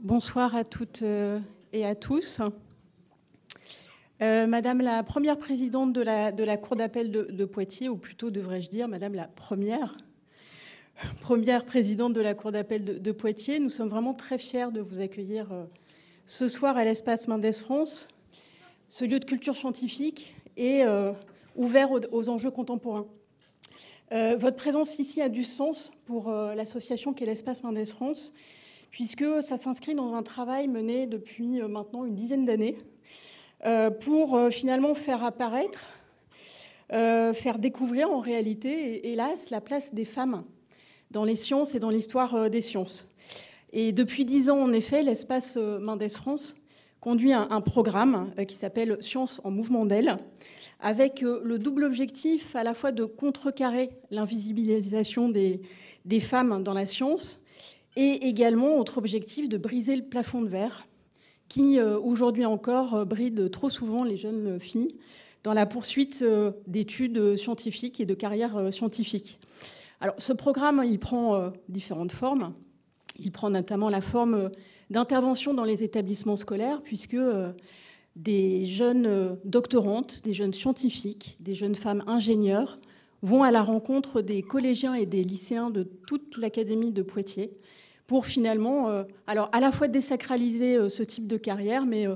Bonsoir à toutes et à tous. Madame la première présidente de la, Cour d'appel de, Poitiers, ou plutôt devrais-je dire Madame la première, première présidente de la Cour d'appel de, Poitiers, nous sommes vraiment très fiers de vous accueillir ce soir à l'espace Mendes France, ce lieu de culture scientifique et ouvert aux enjeux contemporains. Euh, votre présence ici a du sens pour euh, l'association qu'est l'espace Mendes France, puisque ça s'inscrit dans un travail mené depuis euh, maintenant une dizaine d'années pour finalement faire apparaître, faire découvrir en réalité, hélas, la place des femmes dans les sciences et dans l'histoire des sciences. Et depuis dix ans, en effet, l'espace Mendes France conduit un programme qui s'appelle Sciences en mouvement d'aile, avec euh, le double objectif à la fois de contrecarrer l'invisibilisation des, femmes dans la science et également autre objectif de briser le plafond de verre qui euh, aujourd'hui encore euh, bride trop souvent les jeunes filles dans la poursuite d'études scientifiques et de carrières scientifiques. Alors ce programme, il prend différentes formes. Il prend notamment la forme d'intervention dans les établissements scolaires, puisque des jeunes euh, doctorantes, des jeunes scientifiques, des jeunes femmes ingénieurs vont à la rencontre des collégiens et des lycéens de toute l'Académie de Poitiers pour finalement, euh, alors à la fois désacraliser euh, ce type de carrière, mais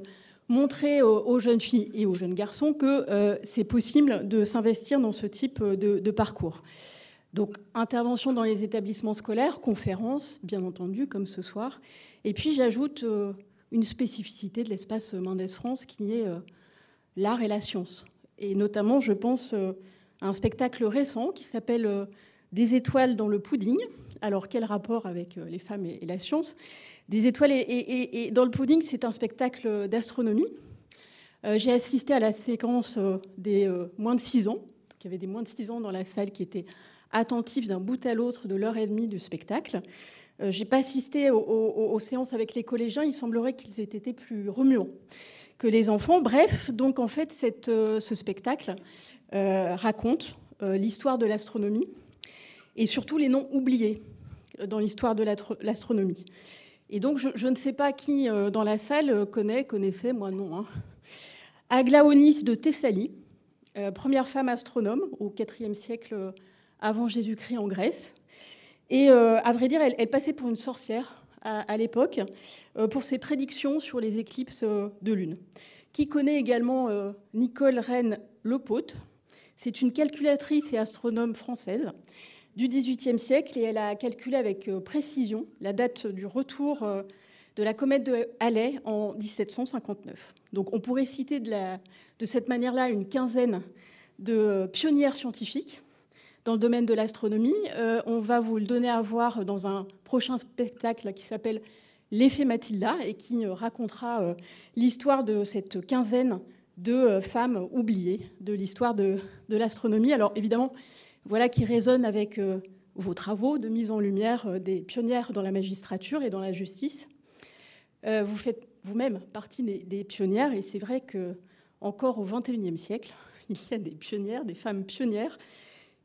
montrer aux jeunes filles et aux jeunes garçons que c'est possible de s'investir dans ce type de, parcours. Donc intervention dans les établissements scolaires, conférences, bien entendu, comme ce soir. Et puis j'ajoute une spécificité de l'espace Mendes France qui est euh, l'art et la science. Et notamment, je pense euh, à un spectacle récent qui s'appelle euh, Des étoiles dans le pudding. Alors, quel rapport avec les femmes et la science? Des étoiles et, dans le pudding, c'est un spectacle d'astronomie. J'ai assisté à la séquence des moins de 6 ans. Il y avait des moins de 6 ans dans la salle qui étaient attentifs d'un bout à l'autre de l'heure et demie du spectacle. Euh, j'ai pas assisté aux, séances avec les collégiens. Il semblerait qu'ils aient été plus remuants que les enfants. Bref, donc en fait, euh, ce spectacle euh, raconte l'histoire de l'astronomie et surtout les noms oubliés dans l'histoire de l'astronomie. Et donc, je, ne sais pas qui dans la salle connaît, connaissait, moi non. Hein. Aglaonis de Thessalie, première femme astronome au IVe siècle avant Jésus-Christ en Grèce. Et euh, à vrai dire, elle, passait pour une sorcière à, l'époque euh, pour ses prédictions sur les éclipses euh, de lune. Qui connaît également Nicole Rennes Lepaute C'est une calculatrice et astronome française du XVIIIe siècle et elle a calculé avec précision la date du retour de la comète de Halley en 1759. Donc on pourrait citer de, de cette manière-là une quinzaine de pionnières scientifiques dans le domaine de l'astronomie. Euh, on va vous le donner à voir dans un prochain spectacle qui s'appelle L'effet Mathilda et qui euh, racontera euh, l'histoire de cette quinzaine de femmes oubliées de l'histoire de, l'astronomie. Alors évidemment, voilà qui résonne avec vos travaux de mise en lumière des pionnières dans la magistrature et dans la justice. vous faites vous-même partie des, pionnières et c'est vrai que encore au XXIe siècle, il y a des pionnières, des femmes pionnières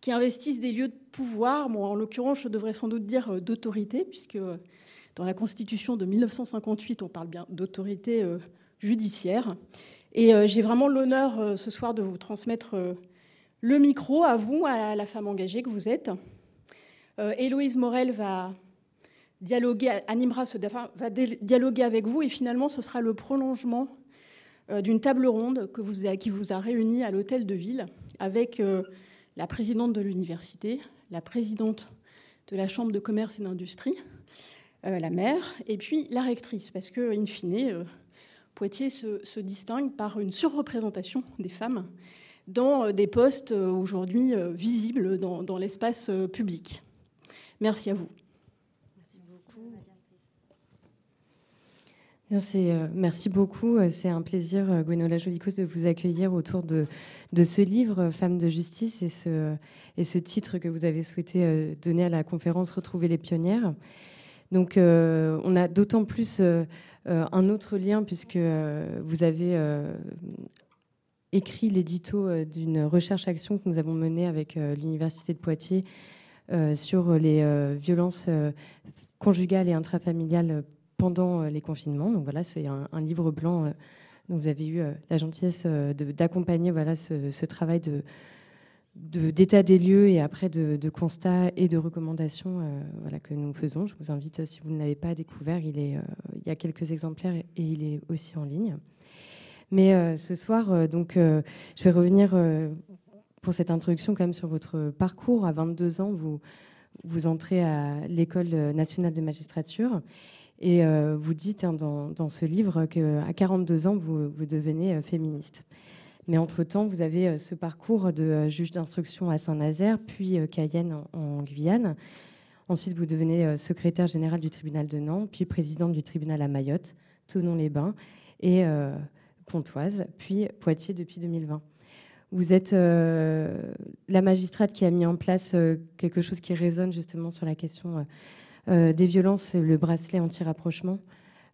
qui investissent des lieux de pouvoir, bon, en l'occurrence, je devrais sans doute dire euh, d'autorité, puisque euh, dans la Constitution de 1958, on parle bien d'autorité euh, judiciaire. Et j'ai vraiment l'honneur ce soir de vous transmettre le micro à vous, à la femme engagée que vous êtes. Héloïse Morel va dialoguer, animera va dialoguer avec vous et finalement ce sera le prolongement d'une table ronde qui vous a réuni à l'hôtel de ville avec la présidente de l'université, la présidente de la Chambre de commerce et d'industrie, euh, la maire, et puis la rectrice, parce que, in fine, euh, Poitiers se, distingue par une surreprésentation des femmes dans euh, des postes aujourd'hui visibles dans l'espace public. Merci à vous. Euh, merci beaucoup. Euh, c'est un plaisir, euh, Gwenola Jolicos, de vous accueillir autour de, de ce livre, Femmes de justice, et ce, et ce titre que vous avez souhaité donner à la conférence Retrouver les pionnières. Donc, on a d'autant plus un autre lien, puisque vous avez écrit l'édito d'une recherche-action que nous avons menée avec l'Université de Poitiers sur les violences conjugales et intrafamiliales pendant les confinements. Donc voilà, c'est un, livre blanc dont vous avez eu la gentillesse d'accompagner voilà, ce, travail d'état des lieux et après de, constats et de recommandations voilà, que nous faisons. Je vous invite, si vous ne l'avez pas découvert, il y a quelques exemplaires et il est aussi en ligne. Mais ce soir, donc, je vais revenir pour cette introduction quand même sur votre parcours. À 22 ans, vous, vous entrez à l'École nationale de magistrature et euh, vous dites hein, dans, ce livre qu'à 42 ans, vous, devenez euh, féministe. Mais entre-temps, vous avez euh, ce parcours de juge d'instruction à Saint-Nazaire, puis Cayenne en, Guyane. Ensuite, vous devenez secrétaire général du tribunal de Nantes, puis présidente du tribunal à Mayotte, Tonon-les-Bains et Pontoise, puis Poitiers depuis 2020. Vous êtes euh, la magistrate qui a mis en place euh, quelque chose qui résonne justement sur la question euh, des violences, le bracelet anti-rapprochement.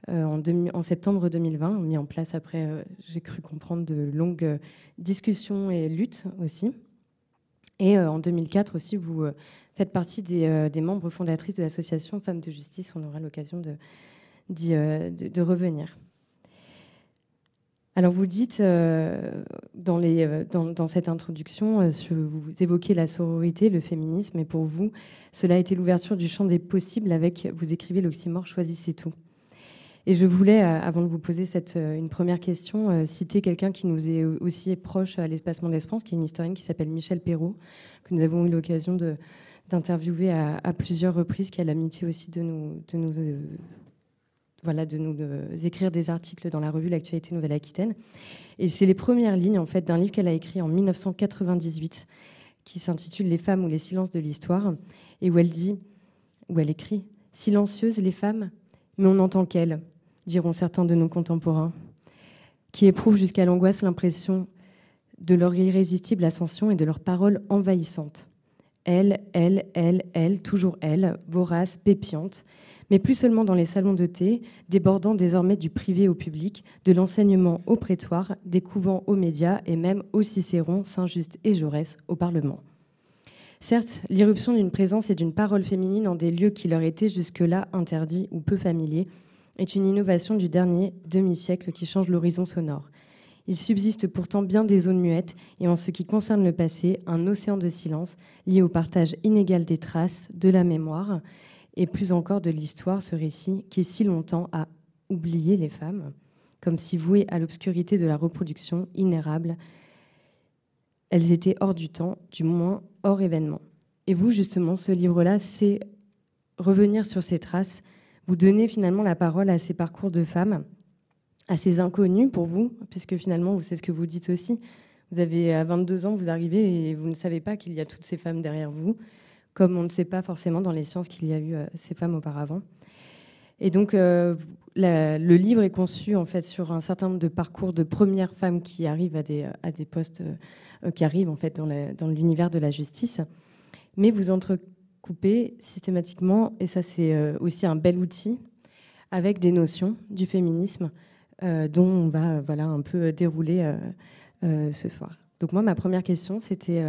En, septembre 2020, mis en place après, j'ai cru comprendre, de longues discussions et luttes aussi. Et en 2004 aussi, vous faites partie des, membres fondatrices de l'association Femmes de Justice. On aura l'occasion de, revenir. Alors vous dites euh, euh, dans, cette introduction, euh, vous évoquez la sororité, le féminisme, et pour vous, cela a été l'ouverture du champ des possibles avec, vous écrivez l'oxymore, choisissez tout. Et je voulais, avant de vous poser une première question, citer quelqu'un qui nous est aussi proche à l'Espacement d'Espace, qui est une historienne qui s'appelle Michel Perrault, que nous avons eu l'occasion d'interviewer à, plusieurs reprises, qui a l'amitié aussi de nous voilà, de nous écrire des articles dans la revue L'actualité Nouvelle-Aquitaine. Et c'est les premières lignes en fait d'un livre qu'elle a écrit en 1998 qui s'intitule Les femmes ou les silences de l'histoire et où elle dit, où elle écrit Silencieuses les femmes, mais on n'entend qu'elles, diront certains de nos contemporains, qui éprouvent jusqu'à l'angoisse l'impression de leur irrésistible ascension et de leurs paroles envahissantes. Elle, elle, elle, elle, toujours elle, vorace, pépiante, mais plus seulement dans les salons de thé, débordant désormais du privé au public, de l'enseignement au prétoire, des couvents aux médias et même au Cicéron, Saint-Just et Jaurès au Parlement. Certes, l'irruption d'une présence et d'une parole féminine en des lieux qui leur étaient jusque-là interdits ou peu familiers est une innovation du dernier demi-siècle qui change l'horizon sonore. Il subsiste pourtant bien des zones muettes et en ce qui concerne le passé, un océan de silence lié au partage inégal des traces, de la mémoire et plus encore de l'histoire, ce récit qui si longtemps a oublié les femmes, comme si vouées à l'obscurité de la reproduction inérable, elles étaient hors du temps, du moins hors événement. Et vous, justement, ce livre-là, c'est revenir sur ces traces, vous donner finalement la parole à ces parcours de femmes, à ces inconnus pour vous, puisque finalement, c'est ce que vous dites aussi. Vous avez à 22 ans, vous arrivez et vous ne savez pas qu'il y a toutes ces femmes derrière vous comme on ne sait pas forcément dans les sciences qu'il y a eu euh, ces femmes auparavant. Et donc, euh, le livre est conçu en fait sur un certain nombre de parcours de premières femmes qui arrivent à des, postes, euh, qui arrivent en fait dans, l'univers de la justice. Mais vous entrecoupez systématiquement, et ça c'est aussi un bel outil, avec des notions du féminisme dont on va voilà un peu dérouler ce soir. Donc moi, ma première question, c'était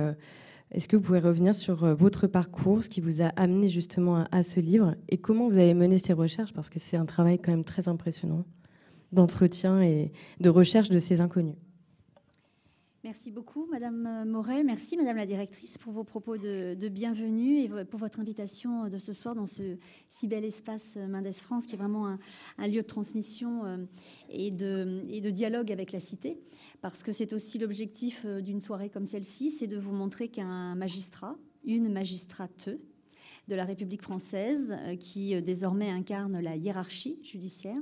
est-ce que vous pouvez revenir sur euh, votre parcours, ce qui vous a amené justement à, ce livre et comment vous avez mené ces recherches? Parce que c'est un travail quand même très impressionnant d'entretien et de recherche de ces inconnus. Merci beaucoup, Madame Morel. Merci, Madame la directrice, pour vos propos de, bienvenue et pour votre invitation de ce soir dans ce si bel espace Mendes France, qui est vraiment un, lieu de transmission euh, et de dialogue avec la cité parce que c'est aussi l'objectif euh, d'une soirée comme celle-ci, c'est de vous montrer qu'un magistrat, une magistrate de la République française, euh, qui euh, désormais incarne la hiérarchie judiciaire,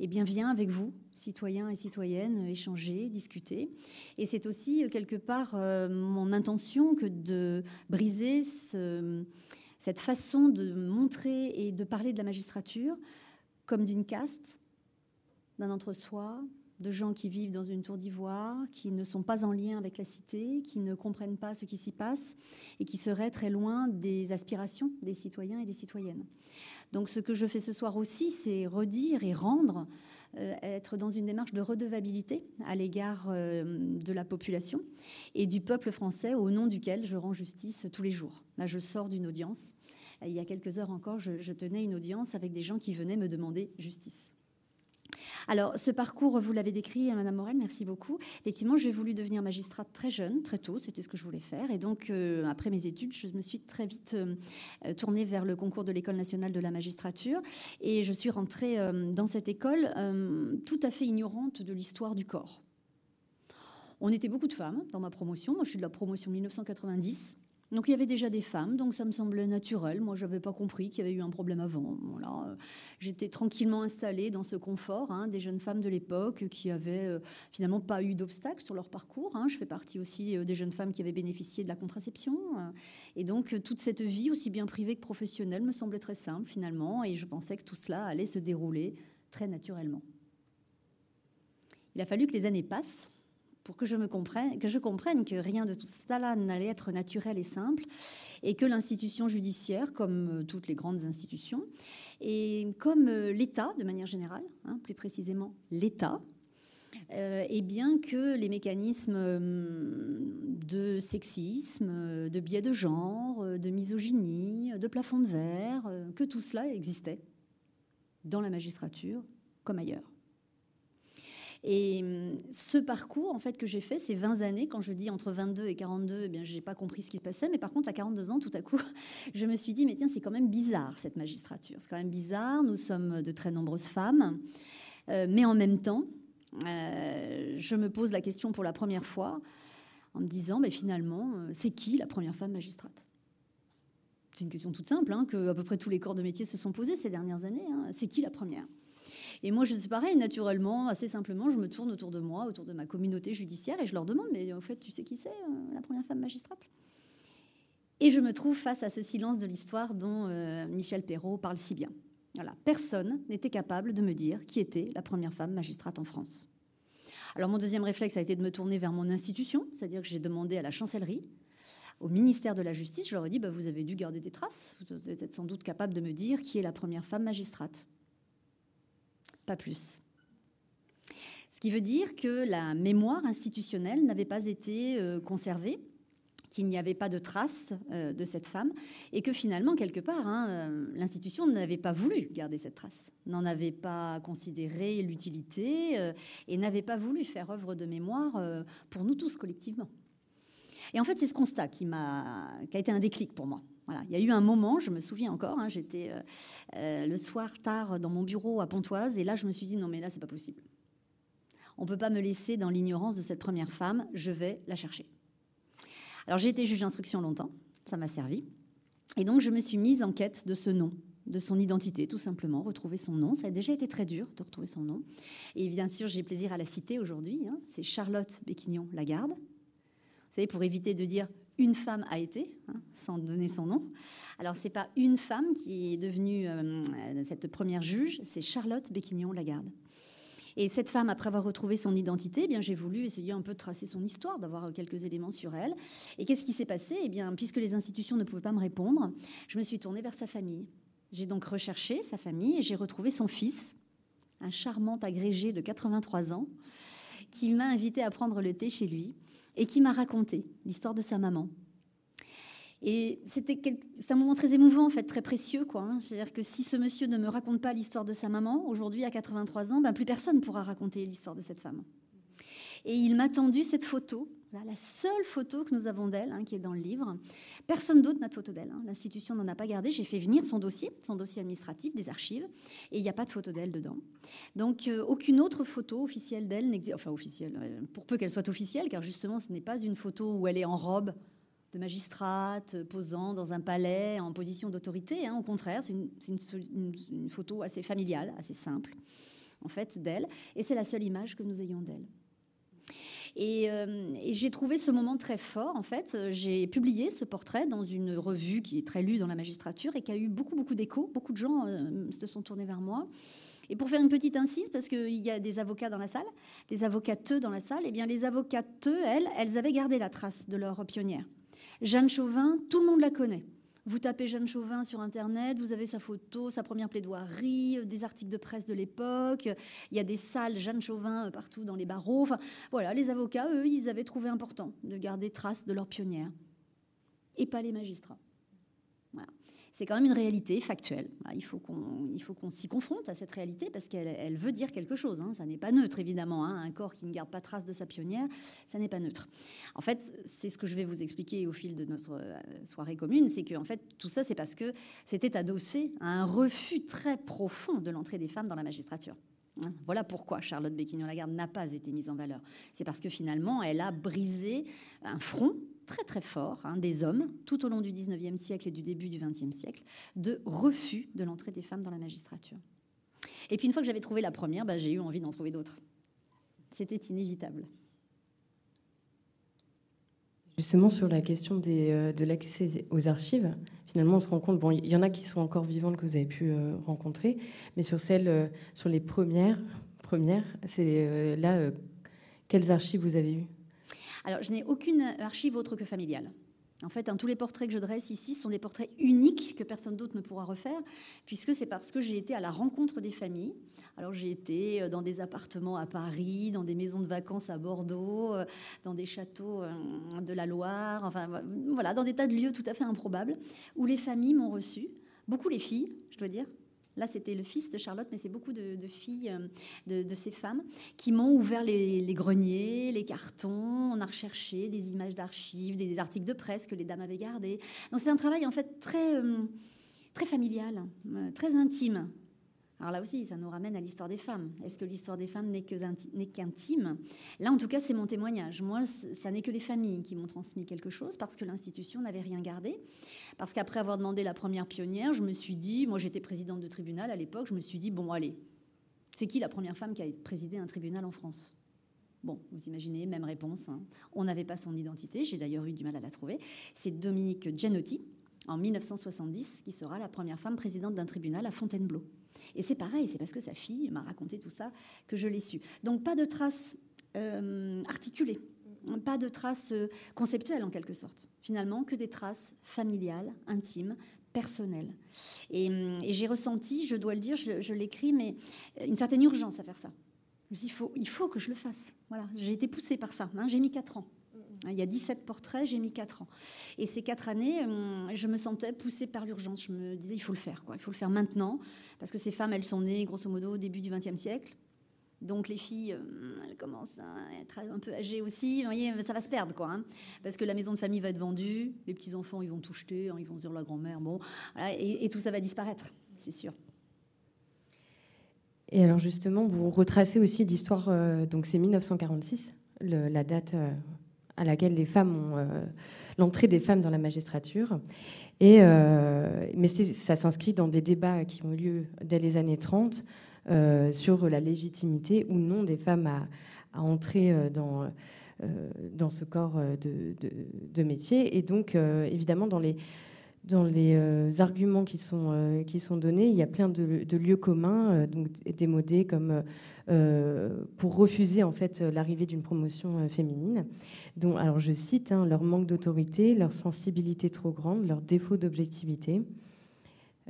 eh bien vient avec vous, citoyens et citoyennes, échanger, discuter. Et c'est aussi quelque part mon intention que de briser cette façon de montrer et de parler de la magistrature comme d'une caste, d'un entre-soi, de gens qui vivent dans une tour d'ivoire, qui ne sont pas en lien avec la cité, qui ne comprennent pas ce qui s'y passe et qui seraient très loin des aspirations des citoyens et des citoyennes. Donc ce que je fais ce soir aussi, c'est redire et rendre, euh, être dans une démarche de redevabilité à l'égard euh, de la population et du peuple français au nom duquel je rends justice tous les jours. Là, je sors d'une audience il y a quelques heures encore, je tenais une audience avec des gens qui venaient me demander justice. Alors, ce parcours, vous l'avez décrit, Madame Morel, merci beaucoup. Effectivement, j'ai voulu devenir magistrate très jeune, très tôt, c'était ce que je voulais faire. Et donc, euh, après mes études, je me suis très vite euh, tournée vers le concours de l'École nationale de la magistrature. Et je suis rentrée euh, dans cette école tout à fait ignorante de l'histoire du corps. On était beaucoup de femmes dans ma promotion. Moi, je suis de la promotion 1990. Donc il y avait déjà des femmes, donc ça me semblait naturel. Moi, je n'avais pas compris qu'il y avait eu un problème avant. Voilà. J'étais tranquillement installée dans ce confort hein, des jeunes femmes de l'époque qui avaient euh, finalement pas eu d'obstacles sur leur parcours. Hein. Je fais partie aussi euh, des jeunes femmes qui avaient bénéficié de la contraception. Euh. et donc toute cette vie, aussi bien privée que professionnelle, me semblait très simple finalement. Et je pensais que tout cela allait se dérouler très naturellement. Il a fallu que les années passent pour que je, me comprenne, que je comprenne que rien de tout cela n'allait être naturel et simple, et que l'institution judiciaire, comme euh, toutes les grandes institutions, et comme euh, l'État de manière générale, hein, plus précisément l'État, euh, et bien que les mécanismes de sexisme, de biais de genre, de misogynie, de plafond de verre, que tout cela existait dans la magistrature comme ailleurs. Et hum, ce parcours, en fait, que j'ai fait, ces 20 années, quand je dis entre 22 et 42, eh bien, j'ai pas compris ce qui se passait. Mais par contre, à 42 ans, tout à coup, je me suis dit, mais tiens, c'est quand même bizarre, cette magistrature. C'est quand même bizarre. Nous sommes de très nombreuses femmes. Euh, mais en même temps, euh, je me pose la question pour la première fois en me disant, mais finalement, euh, c'est qui la première femme magistrate? C'est une question toute simple, hein, que à peu près tous les corps de métier se sont posés ces dernières années. Hein. C'est qui la première? Et moi, je suis pareil, naturellement, assez simplement, je me tourne autour de moi, autour de ma communauté judiciaire, et je leur demande, mais en fait, tu sais qui c'est, euh, la première femme magistrate? Et je me trouve face à ce silence de l'histoire dont euh, Michel Perrault parle si bien. Voilà, personne n'était capable de me dire qui était la première femme magistrate en France. Alors mon deuxième réflexe a été de me tourner vers mon institution, c'est-à-dire que j'ai demandé à la chancellerie, au ministère de la Justice, je leur ai dit, bah, vous avez dû garder des traces, vous êtes sans doute capable de me dire qui est la première femme magistrate pas plus. Ce qui veut dire que la mémoire institutionnelle n'avait pas été euh, conservée, qu'il n'y avait pas de traces euh, de cette femme, et que finalement, quelque part, hein, euh, l'institution n'avait pas voulu garder cette trace, n'en avait pas considéré l'utilité, et n'avait pas voulu faire œuvre de mémoire pour nous tous collectivement. Et en fait, c'est ce constat qui, qui a été un déclic pour moi. Voilà. Il y a eu un moment, je me souviens encore, hein, j'étais euh, euh, le soir tard dans mon bureau à Pontoise, et là je me suis dit non mais là c'est pas possible. On ne peut pas me laisser dans l'ignorance de cette première femme, je vais la chercher. Alors j'ai été juge d'instruction longtemps, ça m'a servi, et donc je me suis mise en quête de ce nom, de son identité, tout simplement, retrouver son nom. Ça a déjà été très dur de retrouver son nom. Et bien sûr, j'ai plaisir à la citer aujourd'hui. Hein. C'est Charlotte Béquignon Lagarde. Vous savez, pour éviter de dire une femme a été, hein, sans donner son nom. Alors, c'est pas une femme qui est devenue euh, cette première juge, c'est Charlotte Béquignon Lagarde. Et cette femme, après avoir retrouvé son identité, eh bien, j'ai voulu essayer un peu de tracer son histoire, d'avoir quelques éléments sur elle. Et qu'est-ce qui s'est passé? Eh bien, puisque les institutions ne pouvaient pas me répondre, je me suis tournée vers sa famille. J'ai donc recherché sa famille et j'ai retrouvé son fils, un charmant agrégé de 83 ans, qui m'a invité à prendre le thé chez lui et qui m'a raconté l'histoire de sa maman. Et c'était un moment très émouvant, en fait, très précieux. quoi. Hein. C'est-à-dire que si ce monsieur ne me raconte pas l'histoire de sa maman, aujourd'hui, à 83 ans, ben, plus personne ne pourra raconter l'histoire de cette femme. Et il m'a tendu cette photo la seule photo que nous avons d'elle, hein, qui est dans le livre. Personne d'autre n'a de photo d'elle. Hein. L'institution n'en a pas gardé. J'ai fait venir son dossier, son dossier administratif des archives, et il n'y a pas de photo d'elle dedans. Donc euh, aucune autre photo officielle d'elle n'existe. Enfin officielle, euh, pour peu qu'elle soit officielle, car justement ce n'est pas une photo où elle est en robe de magistrate, posant dans un palais en position d'autorité. Hein. Au contraire, c'est une photo assez familiale, assez simple, en fait, d'elle. Et c'est la seule image que nous ayons d'elle. Euh, et, j'ai trouvé ce moment très fort. En fait, j'ai publié ce portrait dans une revue qui est très lue dans la magistrature et qui a eu beaucoup, beaucoup d'échos. Beaucoup de gens euh, se sont tournés vers moi. Et pour faire une petite incise, parce qu'il y a des avocats dans la salle, des avocateux dans la salle, et eh bien les avocateux, elles, elles avaient gardé la trace de leur pionnière. Jeanne Chauvin, tout le monde la connaît. Vous tapez Jeanne Chauvin sur Internet, vous avez sa photo, sa première plaidoirie, euh, des articles de presse de l'époque. Il y a des salles Jeanne Chauvin euh, partout dans les barreaux. Enfin, voilà, les avocats, eux, ils avaient trouvé important de garder trace de leur pionnière. Et pas les magistrats. C'est quand même une réalité factuelle. Il faut qu'on s'y confronte à cette réalité parce qu'elle veut dire quelque chose. Hein. Ça n'est pas neutre, évidemment. Hein. Un corps qui ne garde pas trace de sa pionnière, ça n'est pas neutre. En fait, c'est ce que je vais vous expliquer au fil de notre euh, soirée commune, c'est que fait, tout ça, c'est parce que c'était adossé à un refus très profond de l'entrée des femmes dans la magistrature. Hein. Voilà pourquoi Charlotte Béquignon-Lagarde n'a pas été mise en valeur. C'est parce que finalement, elle a brisé un front très très fort hein, des hommes tout au long du 19e siècle et du début du 20e siècle de refus de l'entrée des femmes dans la magistrature. Et puis une fois que j'avais trouvé la première, bah, j'ai eu envie d'en trouver d'autres. C'était inévitable. Justement sur la question des, euh, de l'accès aux archives, finalement on se rend compte, bon, il y en a qui sont encore vivantes que vous avez pu euh, rencontrer, mais sur celles, euh, sur les premières, premières, c'est là, quelles archives vous avez eues? Alors, je n'ai aucune archive autre que familiale. En fait, hein, tous les portraits que je dresse ici sont des portraits uniques que personne d'autre ne pourra refaire, puisque c'est parce que j'ai été à la rencontre des familles. Alors j'ai été euh, dans des appartements à Paris, dans des maisons de vacances à Bordeaux, euh, dans des châteaux euh, de la Loire, enfin voilà, dans des tas de lieux tout à fait improbables, où les familles m'ont reçu, beaucoup les filles, je dois dire, Là, c'était le fils de Charlotte, mais c'est beaucoup de, filles euh, de, ces femmes qui m'ont ouvert les, greniers, les cartons. On a recherché des images d'archives, des, articles de presse que les dames avaient gardés. Donc c'est un travail en fait très, euh, très familial, euh, très intime. Alors là aussi, ça nous ramène à l'histoire des femmes. Est-ce que l'histoire des femmes n'est qu'intime? Là, en tout cas, c'est mon témoignage. Moi, ça n'est que les familles qui m'ont transmis quelque chose parce que l'institution n'avait rien gardé. Parce qu'après avoir demandé la première pionnière, je me suis dit, moi j'étais présidente de tribunal à l'époque, je me suis dit, bon, allez, c'est qui la première femme qui a présidé un tribunal en France? Bon, vous imaginez, même réponse. Hein. On n'avait pas son identité, j'ai d'ailleurs eu du mal à la trouver. C'est Dominique Gianotti, en 1970, qui sera la première femme présidente d'un tribunal à Fontainebleau. Et c'est pareil, c'est parce que sa fille m'a raconté tout ça que je l'ai su. Donc pas de traces euh, articulées, pas de traces euh, conceptuelles en quelque sorte. Finalement, que des traces familiales, intimes, personnelles. Et, j'ai ressenti, je dois le dire, je, l'écris, mais une certaine urgence à faire ça. il faut, il faut que je le fasse. Voilà, j'ai été poussée par ça. Hein. j'ai mis quatre ans. Il y a 17 portraits, j'ai mis 4 ans. Et ces 4 années, hum, je me sentais poussée par l'urgence. Je me disais, il faut le faire, il faut le faire maintenant, parce que ces femmes, elles sont nées, grosso modo, au début du XXe siècle. Donc les filles, hum, elles commencent à être un peu âgées aussi. Vous voyez, ça va se perdre, quoi. Hein. parce que la maison de famille va être vendue, les petits-enfants, ils vont tout jeter, hein, ils vont dire la grand-mère, bon, et, tout ça va disparaître, c'est sûr. Et alors justement, vous retracez aussi l'histoire, euh, donc c'est 1946, la date euh, à laquelle les femmes ont euh, l'entrée des femmes dans la magistrature. Et, euh, mais ça s'inscrit dans des débats qui ont lieu dès les années 30 euh, sur la légitimité ou non des femmes à, entrer dans, dans ce corps de, de métier. Et donc, évidemment, dans les dans les euh, arguments qui sont, euh, qui sont donnés, il y a plein de, lieux communs, euh, donc démodés comme pour refuser en fait l'arrivée d'une promotion féminine. Dont, alors je cite hein, leur manque d'autorité, leur sensibilité trop grande, leur défaut d'objectivité.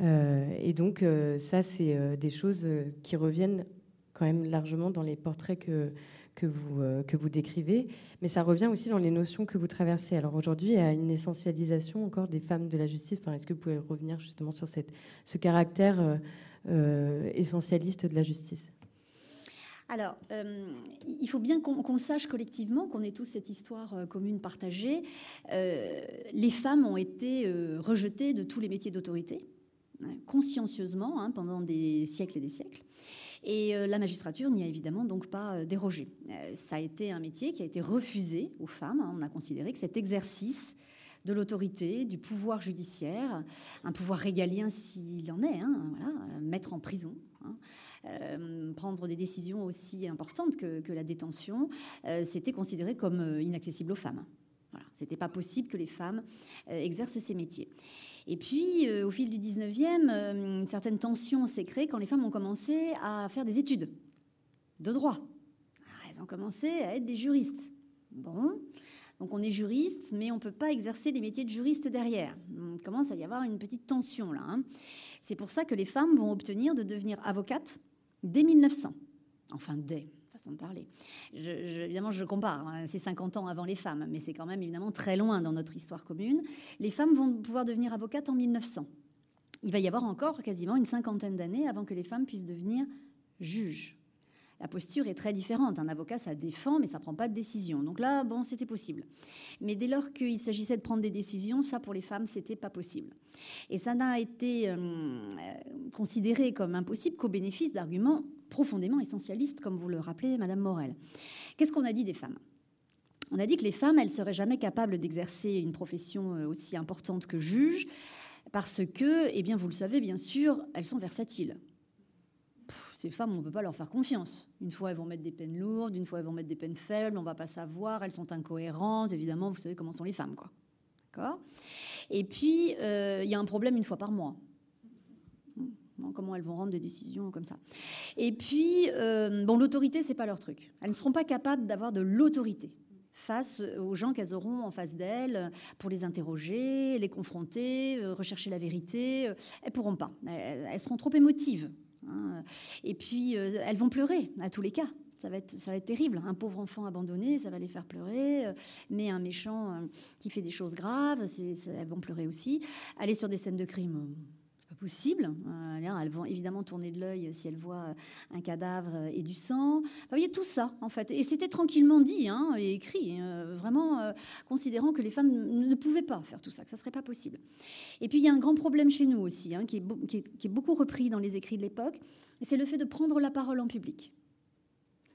et donc ça, c'est des choses qui reviennent quand même largement dans les portraits que que vous, euh, que vous décrivez, mais ça revient aussi dans les notions que vous traversez. Alors aujourd'hui, il y a une essentialisation encore des femmes de la justice. Enfin, Est-ce que vous pouvez revenir justement sur cette, ce caractère euh, euh, essentialiste de la justice? Alors, il faut bien qu'on le sache collectivement, qu'on ait tous cette histoire commune partagée. les femmes ont été rejetées de tous les métiers d'autorité, hein, consciencieusement, hein, pendant des siècles et des siècles. Et euh, la magistrature n'y a évidemment donc pas euh, dérogé. Euh, ça a été un métier qui a été refusé aux femmes. On a considéré que cet exercice de l'autorité, du pouvoir judiciaire, un pouvoir régalien s'il en est, hein, mettre en prison, hein, prendre des décisions aussi importantes que, la détention, c'était considéré comme inaccessible aux femmes. Voilà, c'était pas possible que les femmes exercent ces métiers. Et puis, euh, au fil du 19e, euh, une certaine tension s'est créée quand les femmes ont commencé à faire des études de droit. Elles ont commencé à être des juristes. Bon, donc on est juriste, mais on ne peut pas exercer les métiers de juriste derrière. Il commence à y avoir une petite tension là. Hein. C'est pour ça que les femmes vont obtenir de devenir avocates dès 1900. Enfin, dès façon de parler. évidemment, je compare, hein, c'est 50 ans avant les femmes, mais c'est quand même évidemment très loin dans notre histoire commune. Les femmes vont pouvoir devenir avocates en 1900. il va y avoir encore quasiment une cinquantaine d'années avant que les femmes puissent devenir juges. La posture est très différente. Un avocat, ça défend, mais ça ne prend pas de décision. Donc là, bon, c'était possible. Mais dès lors qu'il s'agissait de prendre des décisions, ça, pour les femmes, c'était pas possible. Et ça n'a été euh, considéré comme impossible qu'au bénéfice d'arguments profondément essentialistes, comme vous le rappelez, Madame Morel. Qu'est-ce qu'on a dit des femmes? On a dit que les femmes, elles seraient jamais capables d'exercer une profession euh, aussi importante que juge, parce que, eh bien, vous le savez bien sûr, elles sont versatiles ces femmes, on ne peut pas leur faire confiance. Une fois, elles vont mettre des peines lourdes, une fois, elles vont mettre des peines faibles, on ne va pas savoir, elles sont incohérentes, évidemment, vous savez comment sont les femmes, quoi. Et puis, euh, il y a un problème une fois par mois. Comment elles vont rendre des décisions comme ça. Et puis, euh, bon, l'autorité, c'est pas leur truc. Elles ne seront pas capables d'avoir de l'autorité face aux gens qu'elles auront en face d'elles pour les interroger, les confronter, euh, rechercher la vérité. Elles pourront pas. Elles seront trop émotives Hein. Et puis, euh, elles vont pleurer, à tous les cas. Ça va, être, ça va être terrible. Un pauvre enfant abandonné, ça va les faire pleurer. Mais un méchant euh, qui fait des choses graves, elles vont pleurer aussi. Aller sur des scènes de crime, possible. Euh, elles vont évidemment tourner de l'œil si elles voient un cadavre et du sang. Vous voyez, tout ça, en fait. Et c'était tranquillement dit hein, et écrit, euh, vraiment euh, considérant que les femmes ne pouvaient pas faire tout ça, que ça ne serait pas possible. Et puis, il y a un grand problème chez nous aussi, hein, qui, est beaucoup repris dans les écrits de l'époque, c'est le fait de prendre la parole en public.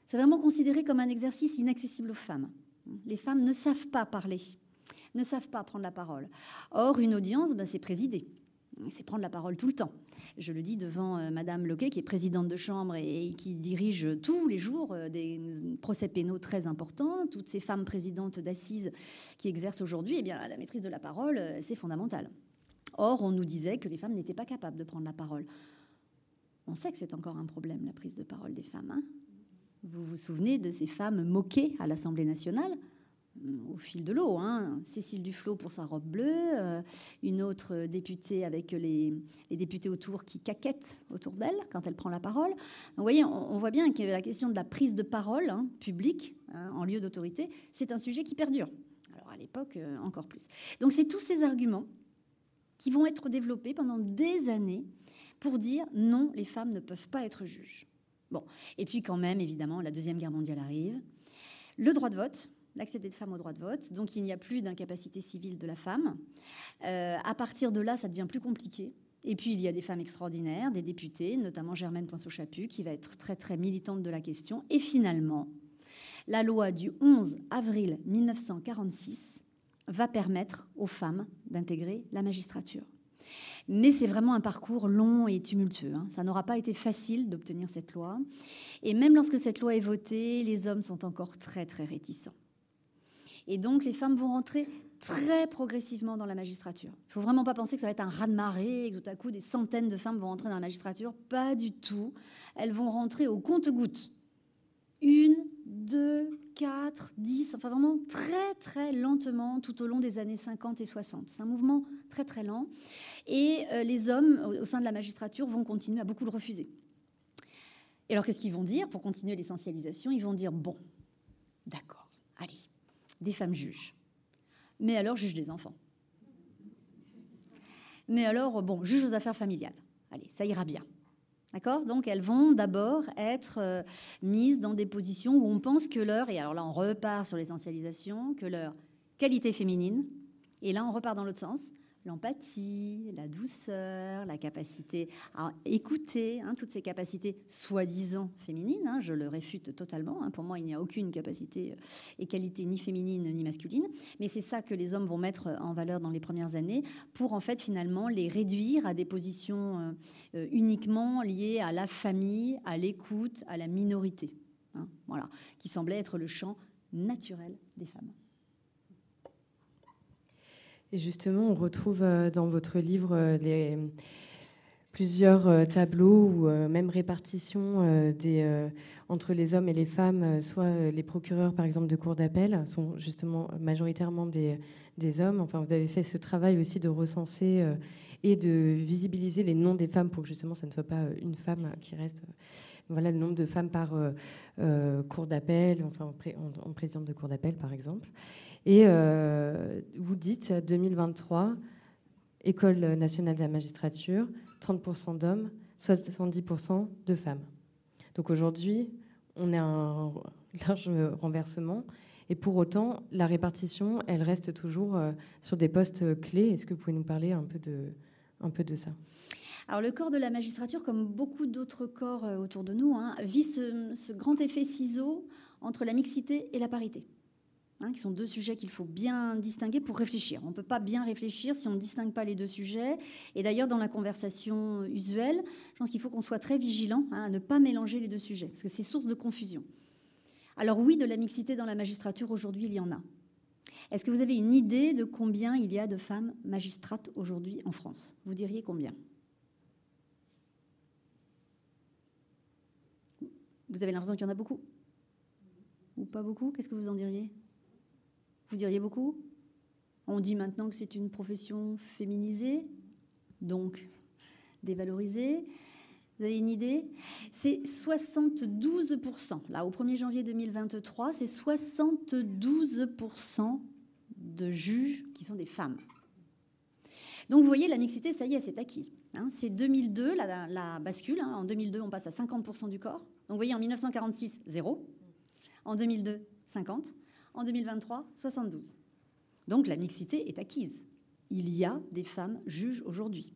C'est vraiment considéré comme un exercice inaccessible aux femmes. Les femmes ne savent pas parler, ne savent pas prendre la parole. Or, une audience, ben, c'est présider c'est prendre la parole tout le temps. Je le dis devant euh, Madame Loquet, qui est présidente de chambre et, qui dirige tous les jours euh, des procès pénaux très importants. Toutes ces femmes présidentes d'assises qui exercent aujourd'hui, eh la maîtrise de la parole, euh, c'est fondamental. Or, on nous disait que les femmes n'étaient pas capables de prendre la parole. On sait que c'est encore un problème, la prise de parole des femmes. Hein. vous vous souvenez de ces femmes moquées à l'Assemblée nationale? Au fil de l'eau. Hein. Cécile Duflot pour sa robe bleue, euh, une autre députée avec les, députés autour qui caquettent autour d'elle quand elle prend la parole. Vous voyez, on, voit bien que la question de la prise de parole hein, publique hein, en lieu d'autorité, c'est un sujet qui perdure. Alors à l'époque, euh, encore plus. Donc c'est tous ces arguments qui vont être développés pendant des années pour dire non, les femmes ne peuvent pas être juges. Bon, et puis quand même, évidemment, la Deuxième Guerre mondiale arrive. Le droit de vote, l'accès des femmes au droit de vote. Donc il n'y a plus d'incapacité civile de la femme. Euh, à partir de là, ça devient plus compliqué. Et puis il y a des femmes extraordinaires, des députées, notamment Germaine Poinceau-Chaput, qui va être très très militante de la question. Et finalement, la loi du 11 avril 1946 va permettre aux femmes d'intégrer la magistrature. Mais c'est vraiment un parcours long et tumultueux. Hein. Ça n'aura pas été facile d'obtenir cette loi. Et même lorsque cette loi est votée, les hommes sont encore très très réticents. Et donc, les femmes vont rentrer très progressivement dans la magistrature. Il faut vraiment pas penser que ça va être un raz-de-marée et que tout à coup, des centaines de femmes vont rentrer dans la magistrature. Pas du tout. Elles vont rentrer au compte-gouttes. Une, deux, quatre, dix, enfin vraiment très très lentement tout au long des années 50 et 60. C'est un mouvement très très lent. Et euh, les hommes au sein de la magistrature vont continuer à beaucoup le refuser. Et alors qu'est-ce qu'ils vont dire pour continuer l'essentialisation? Ils vont dire, bon, d'accord, des femmes juges. Mais alors, juge des enfants. Mais alors, bon, juge aux affaires familiales. Allez, ça ira bien. D'accord? Donc, elles vont d'abord être euh, mises dans des positions où on pense que leur, et alors là, on repart sur l'essentialisation, que leur qualité féminine, et là, on repart dans l'autre sens, l'empathie, la douceur, la capacité à écouter, hein, toutes ces capacités soi-disant féminines, hein, je le réfute totalement. Hein. pour moi, il n'y a aucune capacité euh, et qualité ni féminine ni masculine, mais c'est ça que les hommes vont mettre en valeur dans les premières années pour en fait finalement les réduire à des positions euh, euh, uniquement liées à la famille, à l'écoute, à la minorité, voilà, qui semblait être le champ naturel des femmes. Et justement, on retrouve euh, dans votre livre euh, plusieurs euh, tableaux ou même répartitions des, entre les hommes et les femmes, soit les procureurs, par exemple, de cour d'appel, sont justement majoritairement des, hommes. Enfin, vous avez fait ce travail aussi de recenser et de visibiliser les noms des femmes pour que justement ça ne soit pas une femme qui reste. Voilà le nombre de femmes par cour d'appel, enfin en, en présidente de cour d'appel, par exemple. Et euh, vous dites 2023, École nationale de la magistrature, 30% d'hommes, 70% de femmes. Donc aujourd'hui, on a un large renversement. Et pour autant, la répartition, elle reste toujours euh, sur des postes clés. Est-ce que vous pouvez nous parler un peu de, un peu de ça? Alors le corps de la magistrature, comme beaucoup d'autres corps euh, autour de nous, hein, vit ce, grand effet ciseau entre la mixité et la parité, hein, qui sont deux sujets qu'il faut bien distinguer pour réfléchir. On ne peut pas bien réfléchir si on ne distingue pas les deux sujets. Et d'ailleurs, dans la conversation usuelle, je pense qu'il faut qu'on soit très vigilant hein, à ne pas mélanger les deux sujets, parce que c'est source de confusion. Alors oui, de la mixité dans la magistrature, aujourd'hui, il y en a. Est-ce que vous avez une idée de combien il y a de femmes magistrates aujourd'hui en France? Vous diriez combien? Vous avez l'impression qu'il y en a beaucoup? Ou pas beaucoup? Qu'est-ce que vous en diriez? Vous diriez beaucoup? On dit maintenant que c'est une profession féminisée, donc dévalorisée. Vous avez une idée? C'est 72%. Là, au 1er janvier 2023, c'est 72% de juges qui sont des femmes. Donc vous voyez, la mixité, ça y est, c'est acquis. Hein. c'est 2002, la, bascule. Hein. En 2002, on passe à 50% du corps. Donc vous voyez, en 1946, 0. En 2002, 50. En 2023, 72. Donc la mixité est acquise. Il y a des femmes juges aujourd'hui.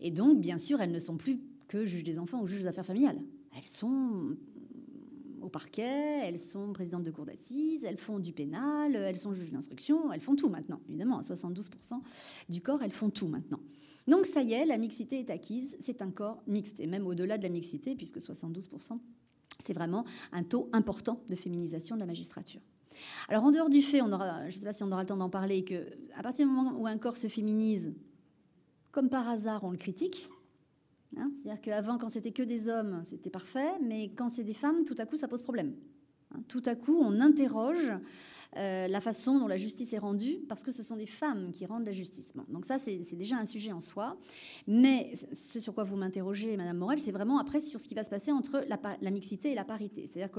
Et donc, bien sûr, elles ne sont plus que juges des enfants ou juges des affaires familiales. Elles sont au parquet, elles sont présidentes de cour d'assises, elles font du pénal, elles sont juges d'instruction, elles font tout maintenant. Évidemment, à 72% du corps, elles font tout maintenant. Donc ça y est, la mixité est acquise, c'est un corps mixte, et même au-delà de la mixité, puisque 72%, c'est vraiment un taux important de féminisation de la magistrature. Alors en dehors du fait, je ne sais pas si on aura le temps d'en parler, que à partir du moment où un corps se féminise, comme par hasard, on le critique. Hein, c'est-à-dire qu'avant, quand c'était que des hommes, c'était parfait, mais quand c'est des femmes, tout à coup, ça pose problème. Hein, tout à coup, on interroge euh, la façon dont la justice est rendue, parce que ce sont des femmes qui rendent la justice. donc ça, c'est déjà un sujet en soi. Mais ce sur quoi vous m'interrogez, Madame Morel, c'est vraiment après sur ce qui va se passer entre la, mixité et la parité. C'est-à-dire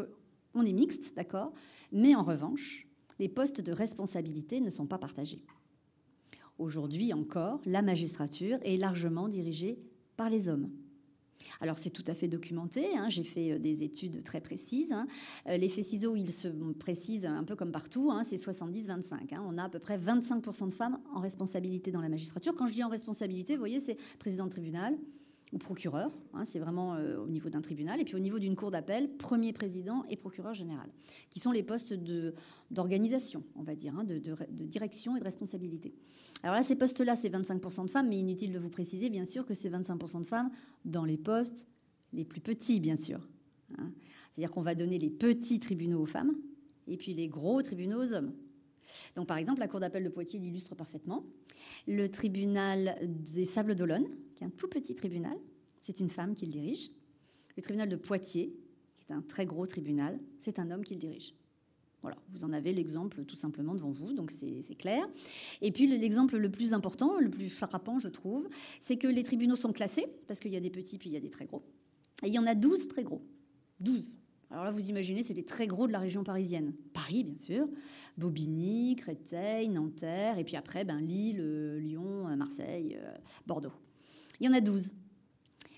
qu'on est mixte, d'accord, mais en revanche, les postes de responsabilité ne sont pas partagés. Aujourd'hui encore, la magistrature est largement dirigée par les hommes. Alors c'est tout à fait documenté, hein. j'ai fait euh, des études très précises. Hein. Euh, l'effet ciseau, il se précise un peu comme partout, hein. c'est 70-25. On a à peu près 25% de femmes en responsabilité dans la magistrature. Quand je dis en responsabilité, vous voyez, c'est président de tribunal, ou procureur, c'est vraiment euh, au niveau d'un tribunal, et puis au niveau d'une cour d'appel, premier président et procureur général, qui sont les postes d'organisation, on va dire, de, de, direction et de responsabilité. Alors là, ces postes-là, c'est 25% de femmes, mais inutile de vous préciser, bien sûr, que c'est 25% de femmes dans les postes les plus petits, bien sûr. Hein. C'est-à-dire qu'on va donner les petits tribunaux aux femmes et puis les gros tribunaux aux hommes. Donc, par exemple, la Cour d'appel de Poitiers l'illustre parfaitement. Le tribunal des Sables d'Olonne, un tout petit tribunal, c'est une femme qui le dirige. Le tribunal de Poitiers, qui est un très gros tribunal, c'est un homme qui le dirige. Voilà, vous en avez l'exemple tout simplement devant vous, donc c'est clair. Et puis l'exemple le plus important, le plus frappant, je trouve, c'est que les tribunaux sont classés, parce qu'il y a des petits puis il y a des très gros. Et il y en a 12 très gros. 12. Alors là, vous imaginez, c'est des très gros de la région parisienne. Paris, bien sûr, Bobigny, Créteil, Nanterre, et puis après, ben, Lille, euh, Lyon, euh, Marseille, euh, Bordeaux. Il y en a 12.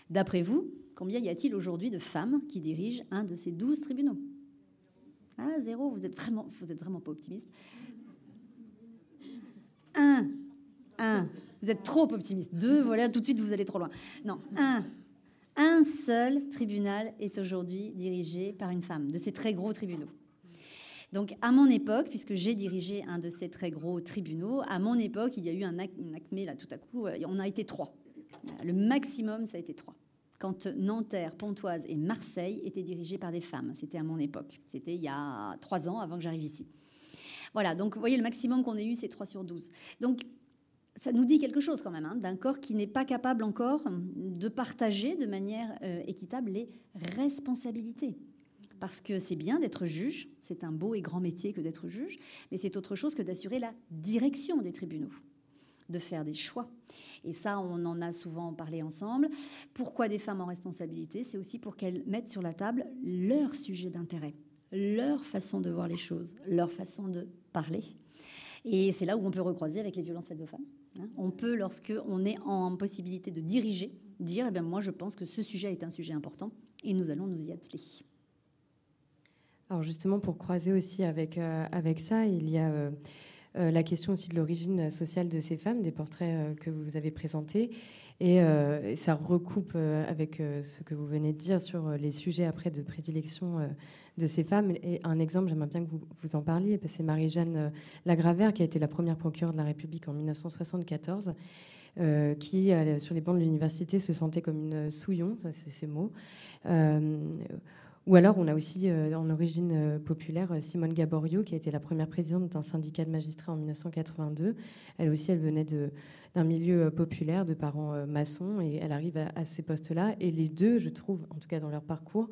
D'après vous, combien y a-t-il aujourd'hui de femmes qui dirigent un de ces 12 tribunaux? Ah, zéro, vous êtes vraiment, vous êtes vraiment pas optimiste. Un, un, vous êtes trop optimiste. Deux, voilà, tout de suite, vous allez trop loin. Non, un. Un seul tribunal est aujourd'hui dirigé par une femme, de ces très gros tribunaux. Donc, à mon époque, puisque j'ai dirigé un de ces très gros tribunaux, à mon époque, il y a eu un acmé, là, tout à coup, euh, on a été trois. Le maximum, ça a été trois quand Nanterre, Pontoise et Marseille étaient dirigées par des femmes. C'était à mon époque. C'était il y a trois ans avant que j'arrive ici. Voilà, donc vous voyez, le maximum qu'on ait eu, c'est 3 sur 12. Donc ça nous dit quelque chose quand même, hein, d'un corps qui n'est pas capable encore de partager de manière euh, équitable les responsabilités. Parce que c'est bien d'être juge, c'est un beau et grand métier que d'être juge, mais c'est autre chose que d'assurer la direction des tribunaux, de faire des choix. Et ça, on en a souvent parlé ensemble. Pourquoi des femmes en responsabilité? C'est aussi pour qu'elles mettent sur la table leur sujet d'intérêt, leur façon de voir les choses, leur façon de parler. Et c'est là où on peut recroiser avec les violences faites aux femmes. Hein. On peut, lorsqu'on est en possibilité de diriger, dire, eh bien, moi je pense que ce sujet est un sujet important et nous allons nous y atteler. Alors justement, pour croiser aussi avec, euh, avec ça, il y a euh, la question aussi de l'origine sociale de ces femmes, des portraits que vous avez présentés. Et, ça recoupe avec ce que vous venez de dire sur les sujets après de prédilection de ces femmes. Et un exemple, j'aimerais bien que vous, vous en parliez, c'est Marie-Jeanne Lagravère, qui a été la première procureure de la République en 1974. qui, sur les bancs de l'université, se sentait comme une souillon, ça c'est ces mots, ou alors, on a aussi euh, en origine euh, populaire euh, Simone Gaborio, qui a été la première présidente d'un syndicat de magistrats en 1982. Elle aussi, elle venait d'un milieu populaire, de parents maçons, et elle arrive à, ces postes-là. Et les deux, je trouve, en tout cas dans leur parcours,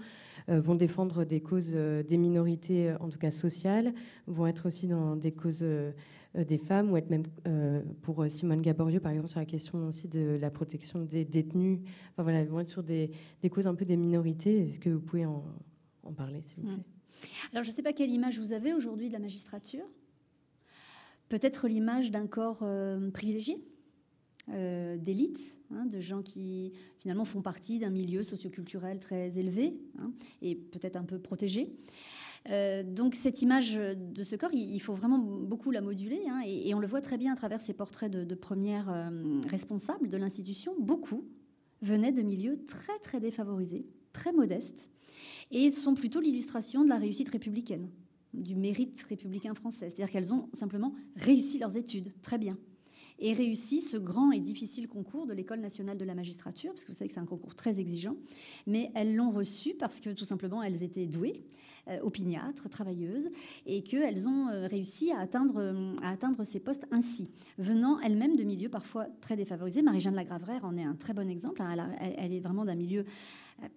vont défendre des causes des minorités, en tout cas sociales, vont être aussi dans des causes des femmes, ou être même pour Simone Gaborio, par exemple, sur la question aussi de la protection des détenus. Enfin voilà, vont être sur des, des causes un peu des minorités. Est-ce que vous pouvez en, en parler, s'il vous plaît? Mmh. Alors, je ne sais pas quelle image vous avez aujourd'hui de la magistrature. Peut-être l'image d'un corps euh, privilégié, euh, d'élite, hein, de gens qui finalement font partie d'un milieu socioculturel très élevé hein, et peut-être un peu protégé. Euh, donc cette image de ce corps, il, faut vraiment beaucoup la moduler, hein, et, on le voit très bien à travers ces portraits de, premières responsables de l'institution. Beaucoup venaient de milieux très très défavorisés, très modestes, et sont plutôt l'illustration de la réussite républicaine, du mérite républicain français. C'est-à-dire qu'elles ont simplement réussi leurs études, très bien, et réussi ce grand et difficile concours de l'École nationale de la magistrature, parce que vous savez que c'est un concours très exigeant, mais elles l'ont reçu parce que tout simplement elles étaient douées, euh, opiniâtres, travailleuses, et qu'elles ont euh, réussi à atteindre, à atteindre ces postes ainsi, venant elles-mêmes de milieux parfois très défavorisés. Marie-Jeanne Lagravère en est un très bon exemple. Hein. elle est vraiment d'un milieu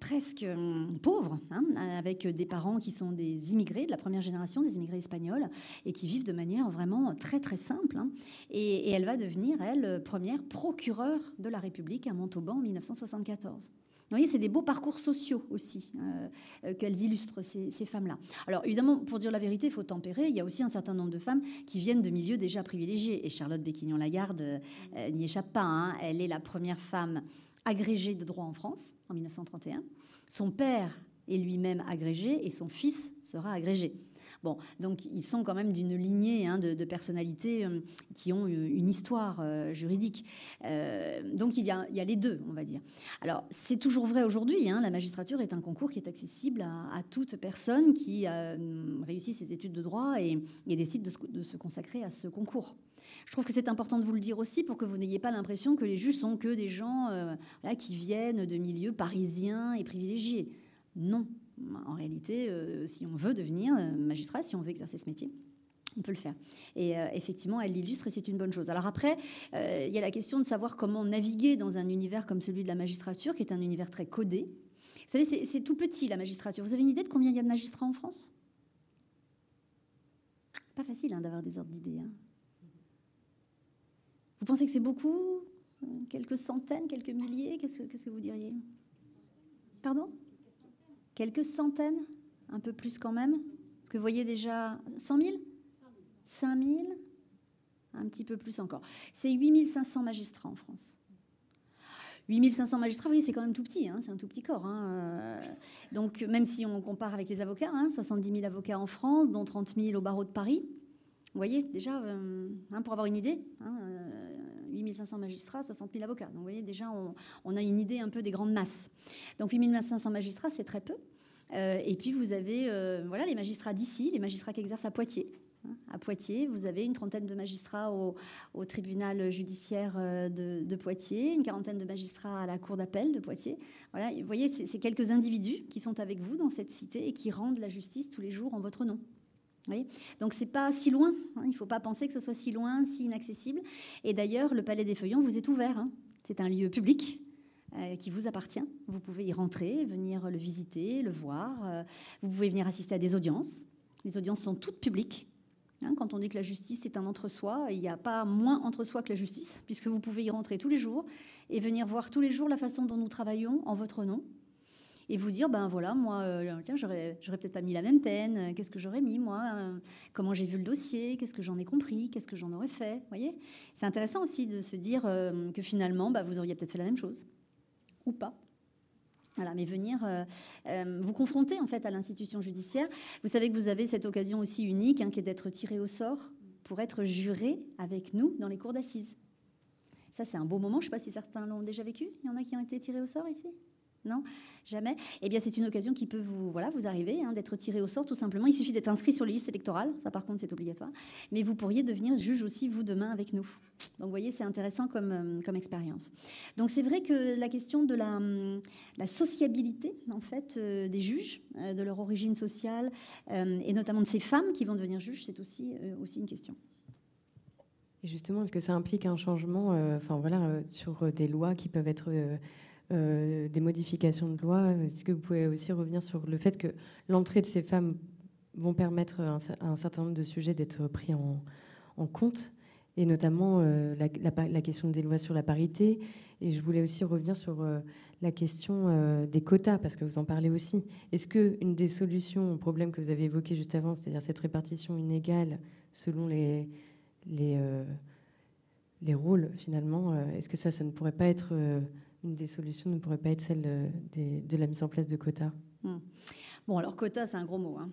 presque euh, pauvre, hein, avec des parents qui sont des immigrés de la première génération, des immigrés espagnols, et qui vivent de manière vraiment très très simple. Hein. Et, elle va devenir, elle, première procureure de la République à Montauban en 1974. Vous voyez, c'est des beaux parcours sociaux aussi euh, euh, qu'elles illustrent, ces, femmes-là. Alors évidemment, pour dire la vérité, il faut tempérer. Il y a aussi un certain nombre de femmes qui viennent de milieux déjà privilégiés. Et Charlotte Béquignon-Lagarde n'y échappe pas. Hein. Elle est la première femme agrégé de droit en France en 1931. Son père est lui-même agrégé et son fils sera agrégé. Bon, donc ils sont quand même d'une lignée hein, de, personnalités euh, qui ont une histoire euh, juridique. Euh, donc il y, a, les deux, on va dire. Alors c'est toujours vrai aujourd'hui. Hein, la magistrature est un concours qui est accessible à, toute personne qui a réussi ses études de droit et, décide de se consacrer à ce concours. Je trouve que c'est important de vous le dire aussi pour que vous n'ayez pas l'impression que les juges sont que des gens euh, là, qui viennent de milieux parisiens et privilégiés. Non. En réalité, euh, si on veut devenir euh, magistrat, si on veut exercer ce métier, on peut le faire. Et effectivement, elle l'illustre et c'est une bonne chose. Alors après, il y a la question de savoir comment naviguer dans un univers comme celui de la magistrature, qui est un univers très codé. Vous savez, c'est tout petit la magistrature. Vous avez une idée de combien il y a de magistrats en France? Pas facile hein, d'avoir des ordres d'idées. Hein. Vous pensez que c'est beaucoup Quelques centaines, quelques milliers Qu'est-ce que vous diriez? Pardon? Quelques centaines Un peu plus quand même Parce que voyez déjà 100 000 5 000 Un petit peu plus encore. C'est 8500 magistrats en France. 8500 magistrats, voyez, c'est quand même tout petit, hein, c'est un tout petit corps. Hein. Donc, même si on compare avec les avocats, 70 hein, 000 avocats en France, dont 30 000 au barreau de Paris, vous voyez, déjà, euh, pour avoir une idée, 8500 magistrats, 60 000 avocats. Donc vous voyez, déjà, on, a une idée un peu des grandes masses. Donc 8500 magistrats, c'est très peu. Euh, et puis vous avez euh, voilà, les magistrats d'ici, les magistrats qui exercent à Poitiers. Hein, à Poitiers, vous avez une trentaine de magistrats au, tribunal judiciaire euh, de, Poitiers, une quarantaine de magistrats à la cour d'appel de Poitiers. Voilà, vous voyez, c'est quelques individus qui sont avec vous dans cette cité et qui rendent la justice tous les jours en votre nom. Oui. Donc c'est pas si loin, hein. il ne faut pas penser que ce soit si loin, si inaccessible. Et d'ailleurs, le Palais des Feuillants vous est ouvert. Hein. C'est un lieu public euh, qui vous appartient. Vous pouvez y rentrer, venir le visiter, le voir. Euh, vous pouvez venir assister à des audiences. Les audiences sont toutes publiques. Hein. quand on dit que la justice est un entre-soi, il n'y a pas moins entre-soi que la justice, puisque vous pouvez y rentrer tous les jours et venir voir tous les jours la façon dont nous travaillons en votre nom. Et vous dire, ben voilà, moi, euh, tiens, j'aurais, peut-être pas mis la même peine, euh, qu'est-ce que j'aurais mis, moi, euh, comment j'ai vu le dossier, qu'est-ce que j'en ai compris, qu'est-ce que j'en aurais fait, voyez C'est intéressant aussi de se dire que finalement, bah, vous auriez peut-être fait la même chose, ou pas. Voilà, mais venir vous confronter en fait à l'institution judiciaire. Vous savez que vous avez cette occasion aussi unique, hein, qui est d'être tiré au sort pour être juré avec nous dans les cours d'assises. Ça, c'est un beau moment. Je ne sais pas si certains l'ont déjà vécu. Il y en a qui ont été tirés au sort ici? Non Jamais Eh bien, c'est une occasion qui peut vous, voilà, vous arriver, hein, d'être tiré au sort, tout simplement. Il suffit d'être inscrit sur les listes électorales. Ça, par contre, c'est obligatoire. Mais vous pourriez devenir juge aussi, vous, demain, avec nous. Donc, vous voyez, c'est intéressant comme, euh, expérience. Donc, c'est vrai que la question de la, la sociabilité, en fait, euh, des juges, euh, de leur origine sociale, et notamment de ces femmes qui vont devenir juges, c'est aussi, aussi une question. Et justement, est-ce que ça implique un changement, enfin voilà, sur des lois qui peuvent être euh, des modifications de loi. Est-ce que vous pouvez aussi revenir sur le fait que l'entrée de ces femmes vont permettre à un, certain nombre de sujets d'être pris en, compte, et notamment euh, la, question des lois sur la parité. Et je voulais aussi revenir sur euh, la question des quotas, parce que vous en parlez aussi. Est-ce qu'une des solutions au problème que vous avez évoqué juste avant, c'est-à-dire cette répartition inégale selon les, les, les rôles, finalement, est-ce que ça, ça ne pourrait pas être une des solutions ne pourrait pas être celle de, la mise en place de quotas hmm. Bon, alors quotas, c'est un gros mot. Hein.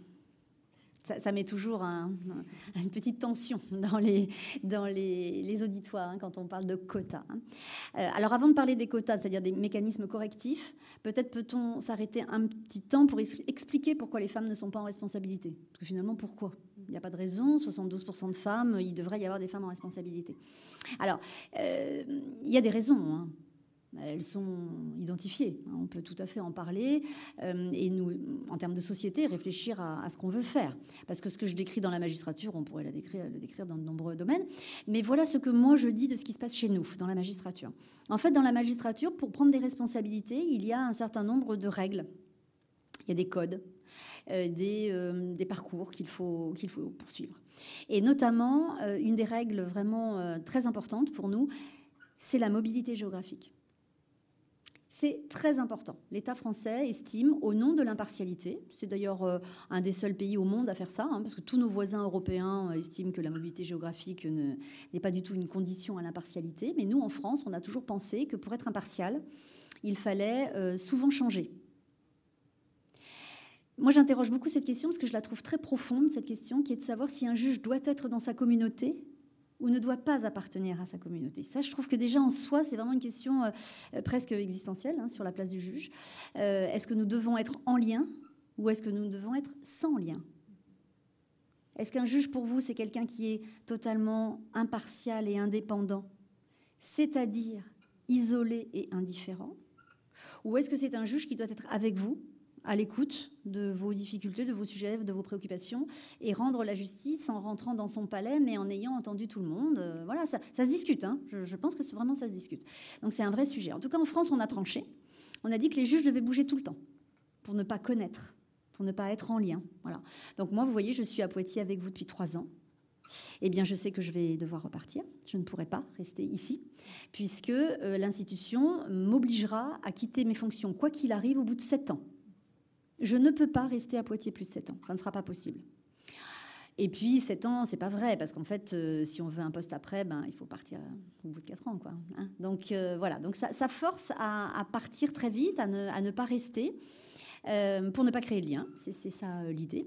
Ça, met toujours une petite tension dans les, dans les, auditoires hein, quand on parle de quotas. Hein. Euh, alors avant de parler des quotas, c'est-à-dire des mécanismes correctifs, peut-être peut-on s'arrêter un petit temps pour expliquer pourquoi les femmes ne sont pas en responsabilité. Parce que finalement, pourquoi? Il n'y a pas de raison, 72% de femmes, il devrait y avoir des femmes en responsabilité. Alors, euh, il y a des raisons elles sont identifiées. Hein, on peut tout à fait en parler euh, et nous, en termes de société, réfléchir à, ce qu'on veut faire. Parce que ce que je décris dans la magistrature, on pourrait le décrire dans de nombreux domaines. Mais voilà ce que moi je dis de ce qui se passe chez nous, dans la magistrature. En fait, dans la magistrature, pour prendre des responsabilités, il y a un certain nombre de règles. Il y a des codes, euh, des, euh, des, parcours qu'il faut, qu'il faut poursuivre. Et notamment, une des règles vraiment très importantes pour nous, c'est la mobilité géographique. C'est très important. L'État français estime, au nom de l'impartialité, c'est d'ailleurs euh, un des seuls pays au monde à faire ça, hein, parce que tous nos voisins européens euh, estiment que la mobilité géographique n'est pas du tout une condition à l'impartialité, mais nous, en France, on a toujours pensé que pour être impartial, il fallait euh, souvent changer. Moi, j'interroge beaucoup cette question parce que je la trouve très profonde, cette question, qui est de savoir si un juge doit être dans sa communauté ou ne doit pas appartenir à sa communauté. Ça, je trouve que déjà en soi, c'est vraiment une question euh, presque existentielle hein, sur la place du juge. Euh, est-ce que nous devons être en lien ou est-ce que nous devons être sans lien? Est-ce qu'un juge, pour vous, c'est quelqu'un qui est totalement impartial et indépendant, c'est-à-dire isolé et indifférent? Ou est-ce que c'est un juge qui doit être avec vous à l'écoute de vos difficultés, de vos sujets, de vos préoccupations, et rendre la justice en rentrant dans son palais, mais en ayant entendu tout le monde. Euh, voilà, ça, se discute. Hein. Je, pense que vraiment ça se discute. Donc c'est un vrai sujet. En tout cas, en France, on a tranché. On a dit que les juges devaient bouger tout le temps pour ne pas connaître, pour ne pas être en lien. Voilà. Donc moi, vous voyez, je suis à Poitiers avec vous depuis trois ans. Eh bien, je sais que je vais devoir repartir. Je ne pourrai pas rester ici, puisque euh, l'institution m'obligera à quitter mes fonctions, quoi qu'il arrive, au bout de sept ans. Je ne peux pas rester à Poitiers plus de 7 ans. Ça ne sera pas possible. Et puis, 7 ans, c'est pas vrai, parce qu'en fait, euh, si on veut un poste après, ben, il faut partir au bout de 4 ans. Quoi, hein. donc, euh, voilà. Donc, ça, force à, partir très vite, à ne, pas rester. Euh, pour ne pas créer le lien, c'est ça l'idée.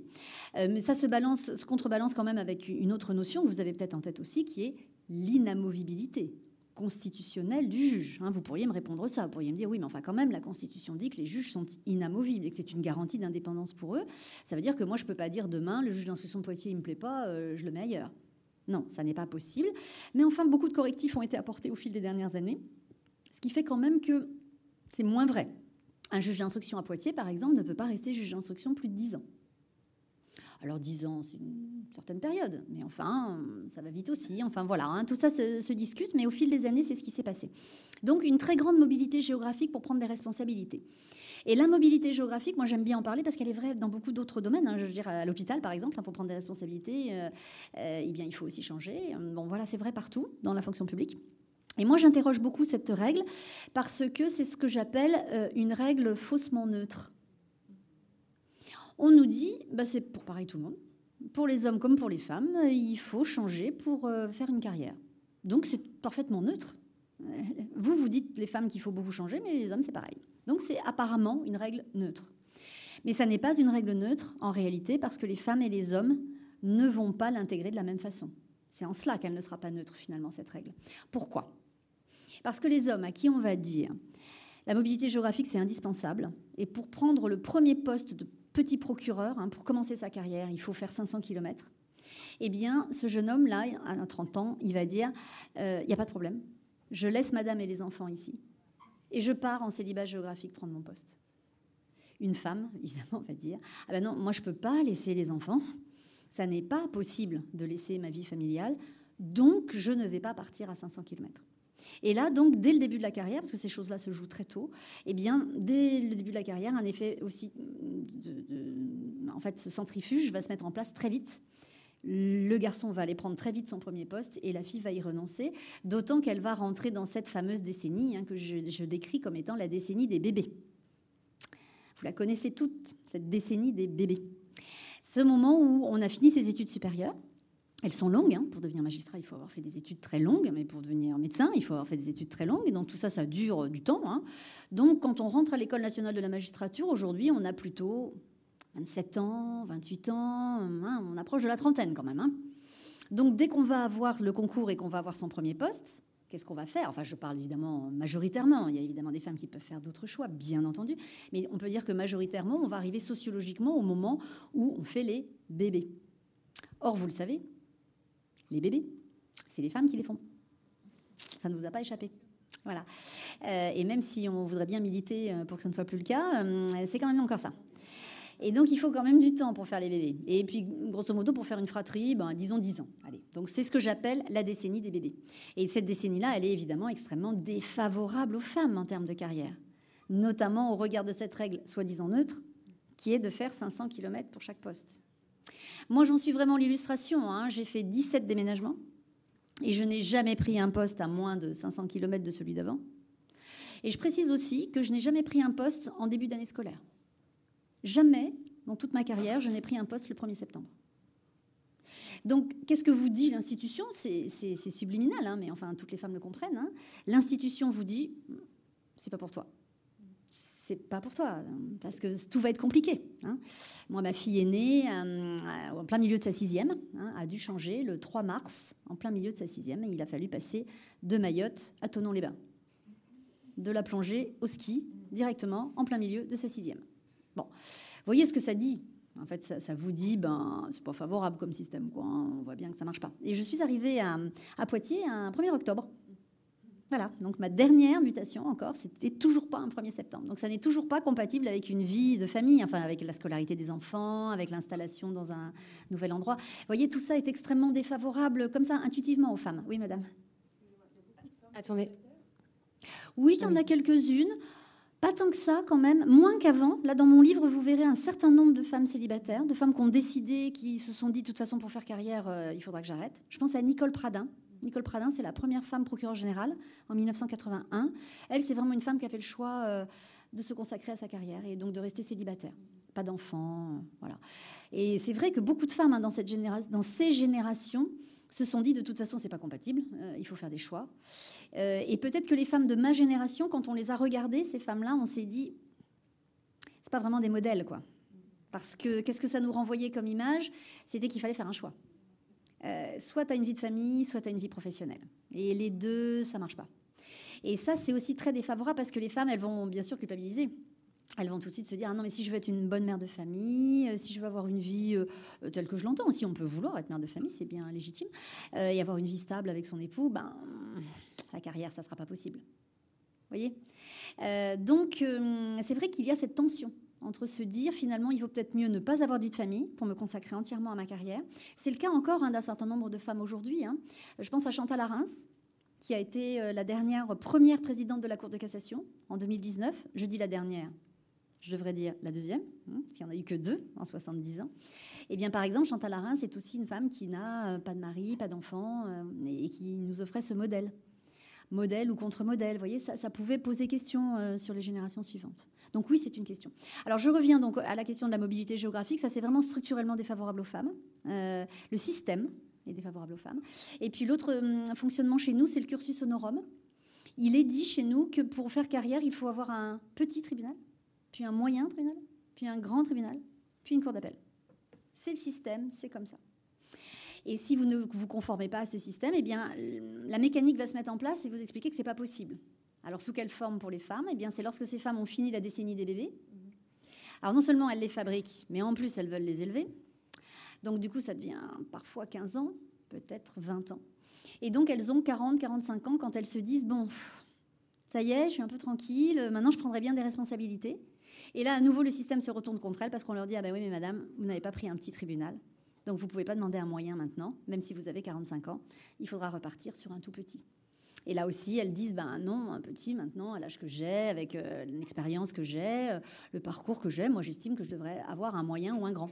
mais ça se balance, se contrebalance quand même avec une autre notion que vous avez peut-être en tête aussi, qui est l'inamovibilité constitutionnel du juge. Hein. vous pourriez me répondre ça, vous pourriez me dire oui, mais enfin quand même, la Constitution dit que les juges sont inamovibles et que c'est une garantie d'indépendance pour eux. Ça veut dire que moi, je ne peux pas dire demain, le juge d'instruction de Poitiers, il ne me plaît pas, euh, je le mets ailleurs. Non, ça n'est pas possible. Mais enfin, beaucoup de correctifs ont été apportés au fil des dernières années, ce qui fait quand même que c'est moins vrai. Un juge d'instruction à Poitiers, par exemple, ne peut pas rester juge d'instruction plus de 10 ans. Alors 10 ans, c'est une certaine période, mais enfin, ça va vite aussi. Enfin voilà, hein, tout ça se, discute, mais au fil des années, c'est ce qui s'est passé. Donc une très grande mobilité géographique pour prendre des responsabilités. Et la mobilité géographique, moi j'aime bien en parler parce qu'elle est vraie dans beaucoup d'autres domaines. Hein. je veux dire, à l'hôpital par exemple, hein, pour prendre des responsabilités, euh, euh, eh bien, il faut aussi changer. Bon voilà, c'est vrai partout dans la fonction publique. Et moi j'interroge beaucoup cette règle parce que c'est ce que j'appelle euh, une règle faussement neutre. On nous dit, bah, c'est pour pareil tout le monde, pour les hommes comme pour les femmes, il faut changer pour euh, faire une carrière. Donc c'est parfaitement neutre. Vous, vous dites les femmes qu'il faut beaucoup changer, mais les hommes, c'est pareil. Donc c'est apparemment une règle neutre. Mais ça n'est pas une règle neutre en réalité parce que les femmes et les hommes ne vont pas l'intégrer de la même façon. C'est en cela qu'elle ne sera pas neutre finalement, cette règle. Pourquoi? Parce que les hommes à qui on va dire la mobilité géographique, c'est indispensable, et pour prendre le premier poste de petit procureur, hein, pour commencer sa carrière, il faut faire 500 km, eh bien, ce jeune homme-là, à 30 ans, il va dire, euh, il n'y a pas de problème, je laisse madame et les enfants ici, et je pars en célibat géographique prendre mon poste. Une femme, évidemment, va dire, ah ben non, moi je ne peux pas laisser les enfants, ça n'est pas possible de laisser ma vie familiale, donc je ne vais pas partir à 500 km. Et là, donc, dès le début de la carrière, parce que ces choses-là se jouent très tôt, eh bien, dès le début de la carrière, un effet aussi de, en fait, ce centrifuge va se mettre en place très vite. Le garçon va aller prendre très vite son premier poste et la fille va y renoncer, d'autant qu'elle va rentrer dans cette fameuse décennie hein, que je décris comme étant la décennie des bébés. Vous la connaissez toute, cette décennie des bébés. Ce moment où on a fini ses études supérieures. Elles sont longues. Hein. Pour devenir magistrat, il faut avoir fait des études très longues. Mais pour devenir médecin, il faut avoir fait des études très longues. Et donc tout ça, ça dure du temps. Hein. Donc quand on rentre à l'École nationale de la magistrature, aujourd'hui, on a plutôt 27 ans, 28 ans. Hein. on approche de la trentaine quand même. Donc dès qu'on va avoir le concours et qu'on va avoir son premier poste, qu'est-ce qu'on va faire? Enfin, je parle évidemment majoritairement. Il y a évidemment des femmes qui peuvent faire d'autres choix, bien entendu. Mais on peut dire que majoritairement, on va arriver sociologiquement au moment où on fait les bébés. Or, vous le savez, les bébés, c'est les femmes qui les font. Ça ne vous a pas échappé. Voilà. Euh, et même si on voudrait bien militer euh, pour que ça ne soit plus le cas, euh, c'est quand même encore ça. Et donc, il faut quand même du temps pour faire les bébés. Et puis, grosso modo, pour faire une fratrie, ben, disons 10 ans. Allez. Donc, c'est ce que j'appelle la décennie des bébés. Et cette décennie-là, elle est évidemment extrêmement défavorable aux femmes en termes de carrière. Notamment au regard de cette règle soi-disant neutre, qui est de faire 500 km pour chaque poste. Moi, j'en suis vraiment l'illustration. Hein. J'ai fait 17 déménagements et je n'ai jamais pris un poste à moins de 500 km de celui d'avant. Et je précise aussi que je n'ai jamais pris un poste en début d'année scolaire. Jamais, dans toute ma carrière, je n'ai pris un poste le 1er septembre. Donc, qu'est-ce que vous dit l'institution? C'est subliminal, hein, mais enfin, toutes les femmes le comprennent. Hein. L'institution vous dit, c'est pas pour toi. C'est pas pour toi, parce que tout va être compliqué. Hein. Moi, ma fille est née euh, en plein milieu de sa sixième, a dû changer le 3 mars, en plein milieu de sa sixième, et il a fallu passer de Mayotte à Tonon-les-Bains, de la plongée au ski, directement en plein milieu de sa sixième. Bon, voyez ce que ça dit en fait, ça, vous dit, ben, c'est pas favorable comme système, quoi. Hein. On voit bien que ça marche pas. Et je suis arrivée à, Poitiers un 1er octobre. Voilà, donc ma dernière mutation encore, c'était toujours pas un 1er septembre. Donc ça n'est toujours pas compatible avec une vie de famille, enfin avec la scolarité des enfants, avec l'installation dans un nouvel endroit. Vous voyez, tout ça est extrêmement défavorable, comme ça, intuitivement aux femmes. Oui, madame Attendez. Oui, il y en a quelques-unes. Pas tant que ça, quand même, moins qu'avant. Là, dans mon livre, vous verrez un certain nombre de femmes célibataires, de femmes qui ont décidé, qui se sont dit, de toute façon, pour faire carrière, euh, il faudra que j'arrête. Je pense à Nicole Pradin. Nicole Pradin, c'est la première femme procureure générale en 1981. Elle, c'est vraiment une femme qui a fait le choix euh, de se consacrer à sa carrière et donc de rester célibataire. Pas d'enfants, euh, voilà. Et c'est vrai que beaucoup de femmes hein, dans, cette dans ces générations se sont dit de toute façon c'est pas compatible, euh, il faut faire des choix. Et peut-être que les femmes de ma génération, quand on les a regardées, ces femmes-là, on s'est dit c'est pas vraiment des modèles quoi. Parce que qu'est-ce que ça nous renvoyait comme image? C'était qu'il fallait faire un choix. Euh, soit tu as une vie de famille, soit tu as une vie professionnelle. Et les deux, ça marche pas. Et ça, c'est aussi très défavorable parce que les femmes, elles vont bien sûr culpabiliser elles vont tout de suite se dire ah non mais si je veux être une bonne mère de famille, euh, si je veux avoir une vie euh, telle que je l'entends, si on peut vouloir être mère de famille, c'est bien légitime, et avoir une vie stable avec son époux, ben la carrière ça sera pas possible. Vous voyez Donc c'est vrai qu'il y a cette tension entre se dire finalement il vaut peut-être mieux ne pas avoir de de famille pour me consacrer entièrement à ma carrière. C'est le cas encore hein, d'un certain nombre de femmes aujourd'hui. Hein. Je pense à Chantal Arins, qui a été la dernière première présidente de la Cour de cassation en 2019. Je dis la dernière, je devrais dire la deuxième, hein, qu'il n'y en a eu que deux en 70 ans. Eh bien, par exemple, Chantal Arin, c'est aussi une femme qui n'a euh, pas de mari, pas d'enfant, euh, et qui nous offrait ce modèle. Modèle ou contre-modèle. Vous voyez, ça, pouvait poser question sur les générations suivantes. Donc oui, c'est une question. Alors je reviens donc à la question de la mobilité géographique. Ça, c'est vraiment structurellement défavorable aux femmes. le système est défavorable aux femmes. Et puis l'autre hum, fonctionnement chez nous, c'est le cursus honorum. Il est dit chez nous que pour faire carrière, il faut avoir un petit tribunal, puis un moyen tribunal, puis un grand tribunal, puis une cour d'appel. C'est le système, c'est comme ça. Et si vous ne vous conformez pas à ce système, eh bien, la mécanique va se mettre en place et vous expliquer que c'est pas possible. Alors, sous quelle forme pour les femmes? Eh bien, c'est lorsque ces femmes ont fini la décennie des bébés. Alors, non seulement elles les fabriquent, mais en plus, elles veulent les élever. Donc, du coup, ça devient parfois 15 ans, peut-être 20 ans. Et donc, elles ont 40, 45 ans quand elles se disent Bon, ça y est, je suis un peu tranquille, maintenant je prendrai bien des responsabilités. Et là, à nouveau, le système se retourne contre elles parce qu'on leur dit Ah ben oui, mais madame, vous n'avez pas pris un petit tribunal. Donc vous ne pouvez pas demander un moyen maintenant, même si vous avez 45 ans. Il faudra repartir sur un tout petit. Et là aussi, elles disent ben non, un petit maintenant, à l'âge que j'ai, avec euh, l'expérience que j'ai, euh, le parcours que j'ai, moi j'estime que je devrais avoir un moyen ou un grand.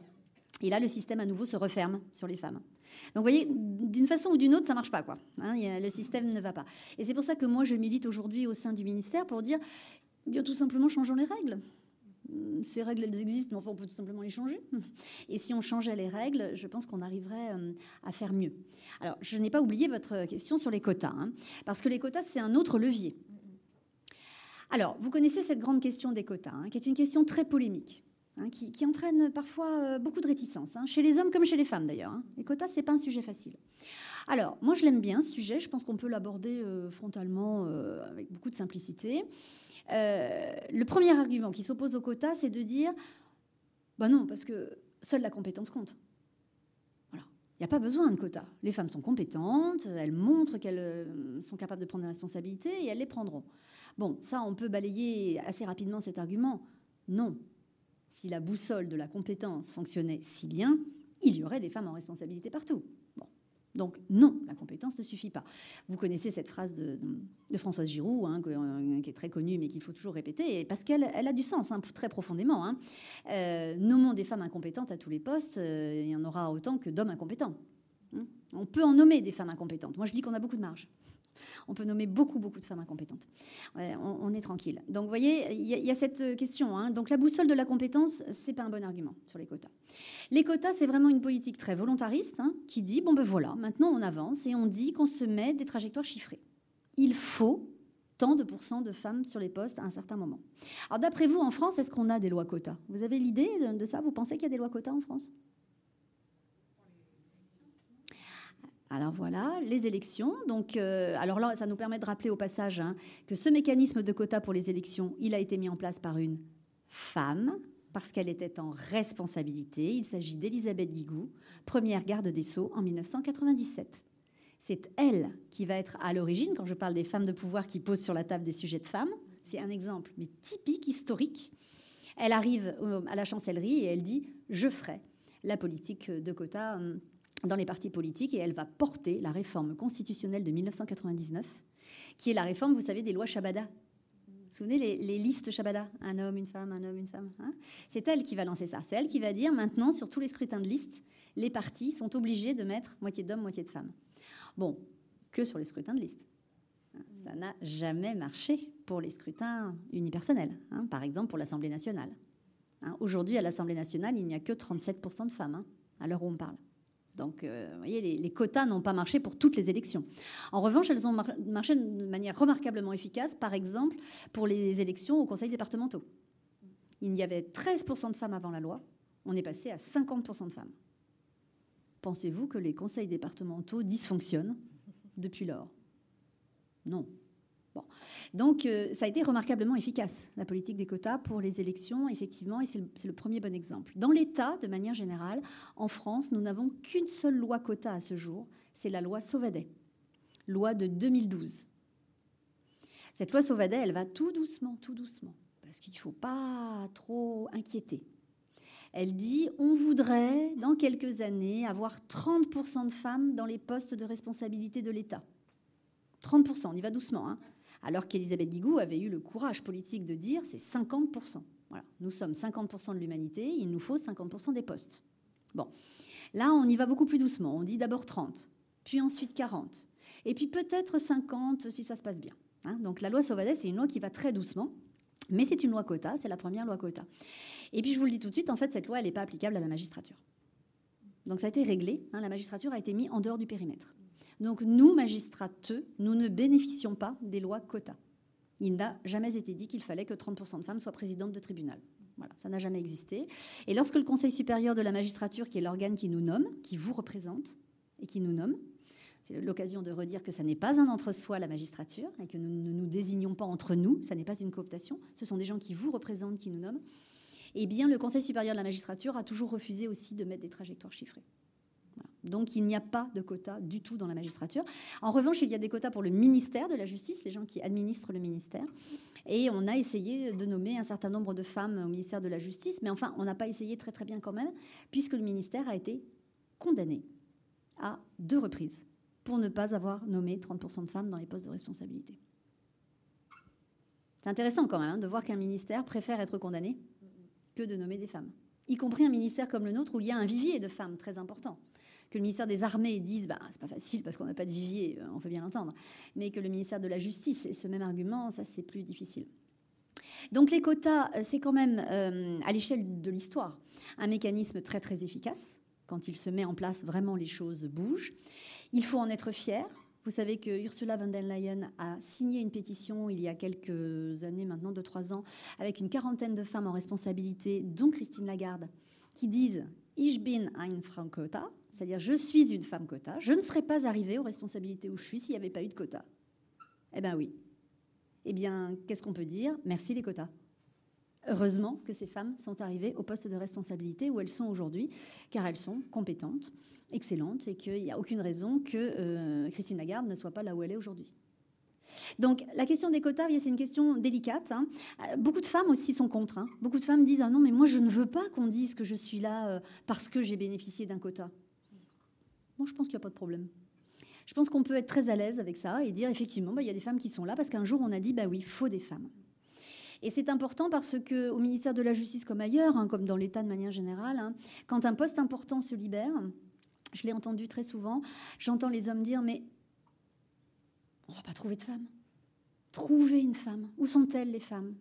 Et là, le système à nouveau se referme sur les femmes. Donc, vous voyez, d'une façon ou d'une autre, ça marche pas, quoi. Hein, le système ne va pas. Et c'est pour ça que moi, je milite aujourd'hui au sein du ministère pour dire, bien tout simplement, changeons les règles. Ces règles, elles existent, mais enfin, on peut tout simplement les changer. Et si on changeait les règles, je pense qu'on arriverait euh, à faire mieux. Alors, je n'ai pas oublié votre question sur les quotas, hein, parce que les quotas, c'est un autre levier. Alors, vous connaissez cette grande question des quotas, hein, qui est une question très polémique. Hein, qui, entraîne parfois euh, beaucoup de réticence, hein, chez les hommes comme chez les femmes d'ailleurs. Les quotas, c'est pas un sujet facile. Alors, moi, je l'aime bien ce sujet. Je pense qu'on peut l'aborder euh, frontalement euh, avec beaucoup de simplicité. Le premier argument qui s'oppose aux quotas, c'est de dire, bah non, parce que seule la compétence compte. Voilà. Il n'y a pas besoin de quotas. Les femmes sont compétentes, elles montrent qu'elles sont capables de prendre des responsabilités et elles les prendront. Bon, ça, on peut balayer assez rapidement cet argument. Non, si la boussole de la compétence fonctionnait si bien, il y aurait des femmes en responsabilité partout. Donc non, la compétence ne suffit pas. Vous connaissez cette phrase de, Françoise Giroud, hein, euh, qui est très connue, mais qu'il faut toujours répéter, parce qu'elle elle a du sens, hein, très profondément. Hein. Euh, nommons des femmes incompétentes à tous les postes, euh, il y en aura autant que d'hommes incompétents. Hein. On peut en nommer des femmes incompétentes. Moi, je dis qu'on a beaucoup de marge. On peut nommer beaucoup, beaucoup de femmes incompétentes. on, est tranquille. Donc, vous voyez, il y, a cette question. Hein. Donc, la boussole de la compétence, c'est pas un bon argument sur les quotas. Les quotas, c'est vraiment une politique très volontariste hein, qui dit bon ben voilà, maintenant on avance et on dit qu'on se met des trajectoires chiffrées. Il faut tant de pourcents de femmes sur les postes à un certain moment. Alors, d'après vous, en France, est-ce qu'on a des lois quotas? Vous avez l'idée de ça? Vous pensez qu'il y a des lois quotas en France? Alors voilà, les élections. Donc, euh, alors là, ça nous permet de rappeler au passage hein, que ce mécanisme de quota pour les élections, il a été mis en place par une femme parce qu'elle était en responsabilité. Il s'agit d'Elisabeth Guigou, première garde des Sceaux en 1997. C'est elle qui va être à l'origine, quand je parle des femmes de pouvoir qui posent sur la table des sujets de femmes, c'est un exemple, mais typique, historique. Elle arrive à la chancellerie et elle dit Je ferai la politique de quota hum, dans les partis politiques et elle va porter la réforme constitutionnelle de 1999, qui est la réforme, vous savez, des lois Shabada. Vous vous souvenez les, listes Shabada? Un homme, une femme, un homme, une femme. Hein? C'est elle qui va lancer ça. C'est elle qui va dire maintenant, sur tous les scrutins de liste, les partis sont obligés de mettre moitié d'hommes, moitié de femmes. Bon, que sur les scrutins de liste. Ça n'a jamais marché pour les scrutins unipersonnels, hein, par exemple pour l'Assemblée nationale. Hein, aujourd'hui, à l'Assemblée nationale, il n'y a que 37% de femmes, à l'heure où on parle. Donc, euh, vous voyez, les, quotas n'ont pas marché pour toutes les élections. En revanche, elles ont marché de manière remarquablement efficace, par exemple, pour les élections au conseil départementaux. Il y avait 13% de femmes avant la loi, on est passé à 50% de femmes. Pensez-vous que les conseils départementaux dysfonctionnent depuis lors? Non. Donc, euh, ça a été remarquablement efficace, la politique des quotas pour les élections, effectivement, et c'est le, premier bon exemple. Dans l'État, de manière générale, en France, nous n'avons qu'une seule loi quota à ce jour, c'est la loi Sauvadet, loi de 2012. Cette loi Sauvadet, elle va tout doucement, tout doucement, parce qu'il ne faut pas trop inquiéter. Elle dit on voudrait, dans quelques années, avoir 30% de femmes dans les postes de responsabilité de l'État. 30%, on y va doucement. Hein alors qu'Elisabeth Guigou avait eu le courage politique de dire c'est 50%. Voilà, nous sommes 50% de l'humanité, il nous faut 50% des postes. Bon, là on y va beaucoup plus doucement, on dit d'abord 30, puis ensuite 40, Et puis peut-être 50 si ça se passe bien. Hein. Donc la loi Sauvadet, c'est une loi qui va très doucement. Mais c'est une loi quota, c'est la première loi quota. Et puis je vous le dis tout de suite, en fait, cette loi, elle n'est pas applicable à la magistrature. Donc ça a été réglé, hein, la magistrature a été mise en dehors du périmètre. Donc nous, magistrateux, nous ne bénéficions pas des lois quotas. Il n'a jamais été dit qu'il fallait que 30% de femmes soient présidentes de tribunal. Voilà, ça n'a jamais existé. Et lorsque le Conseil supérieur de la magistrature, qui est l'organe qui nous nomme, qui vous représente et qui nous nomme, c'est l'occasion de redire que ça n'est pas un entre-soi, la magistrature, et que nous ne nous désignons pas entre nous, ça n'est pas une cooptation, ce sont des gens qui vous représentent, qui nous nomment. Eh bien, le Conseil supérieur de la magistrature a toujours refusé aussi de mettre des trajectoires chiffrées. Donc il n'y a pas de quota du tout dans la magistrature. En revanche, il y a des quotas pour le ministère de la Justice, les gens qui administrent le ministère. Et on a essayé de nommer un certain nombre de femmes au ministère de la Justice, mais enfin, on n'a pas essayé très très bien quand même, puisque le ministère a été condamné à deux reprises pour ne pas avoir nommé 30% de femmes dans les postes de responsabilité. C'est intéressant quand même hein, de voir qu'un ministère préfère être condamné que de nommer des femmes, y compris un ministère comme le nôtre où il y a un vivier de femmes très important que le ministère des Armées dise bah, c'est pas facile parce qu'on n'a pas de vivier, on peut bien l'entendre, mais que le ministère de la Justice ait ce même argument, ça c'est plus difficile. Donc les quotas, c'est quand même, euh, à l'échelle de l'histoire, un mécanisme très très efficace. Quand il se met en place, vraiment les choses bougent. Il faut en être fier. Vous savez que Ursula von der Leyen a signé une pétition il y a quelques années, maintenant deux, trois ans, avec une quarantaine de femmes en responsabilité, dont Christine Lagarde, qui disent Ich bin ein Frau Quota, c'est-à-dire, je suis une femme quota, je ne serais pas arrivée aux responsabilités où je suis s'il n'y avait pas eu de quota. Eh bien oui. Eh bien, qu'est-ce qu'on peut dire? Merci les quotas. Heureusement que ces femmes sont arrivées au poste de responsabilité où elles sont aujourd'hui, car elles sont compétentes, excellentes, et qu'il n'y a aucune raison que euh, Christine Lagarde ne soit pas là où elle est aujourd'hui. Donc la question des quotas, c'est une question délicate. Hein. Euh, beaucoup de femmes aussi sont contre. Hein. Beaucoup de femmes disent ah non mais moi je ne veux pas qu'on dise que je suis là euh, parce que j'ai bénéficié d'un quota. Je pense qu'il n'y a pas de problème. Je pense qu'on peut être très à l'aise avec ça et dire effectivement, bah, il y a des femmes qui sont là parce qu'un jour on a dit, bah oui, faut des femmes. Et c'est important parce que au ministère de la Justice comme ailleurs, hein, comme dans l'État de manière générale, hein, quand un poste important se libère, je l'ai entendu très souvent, j'entends les hommes dire, mais on va pas trouver de femmes. Trouver une femme. Où sont-elles les femmes?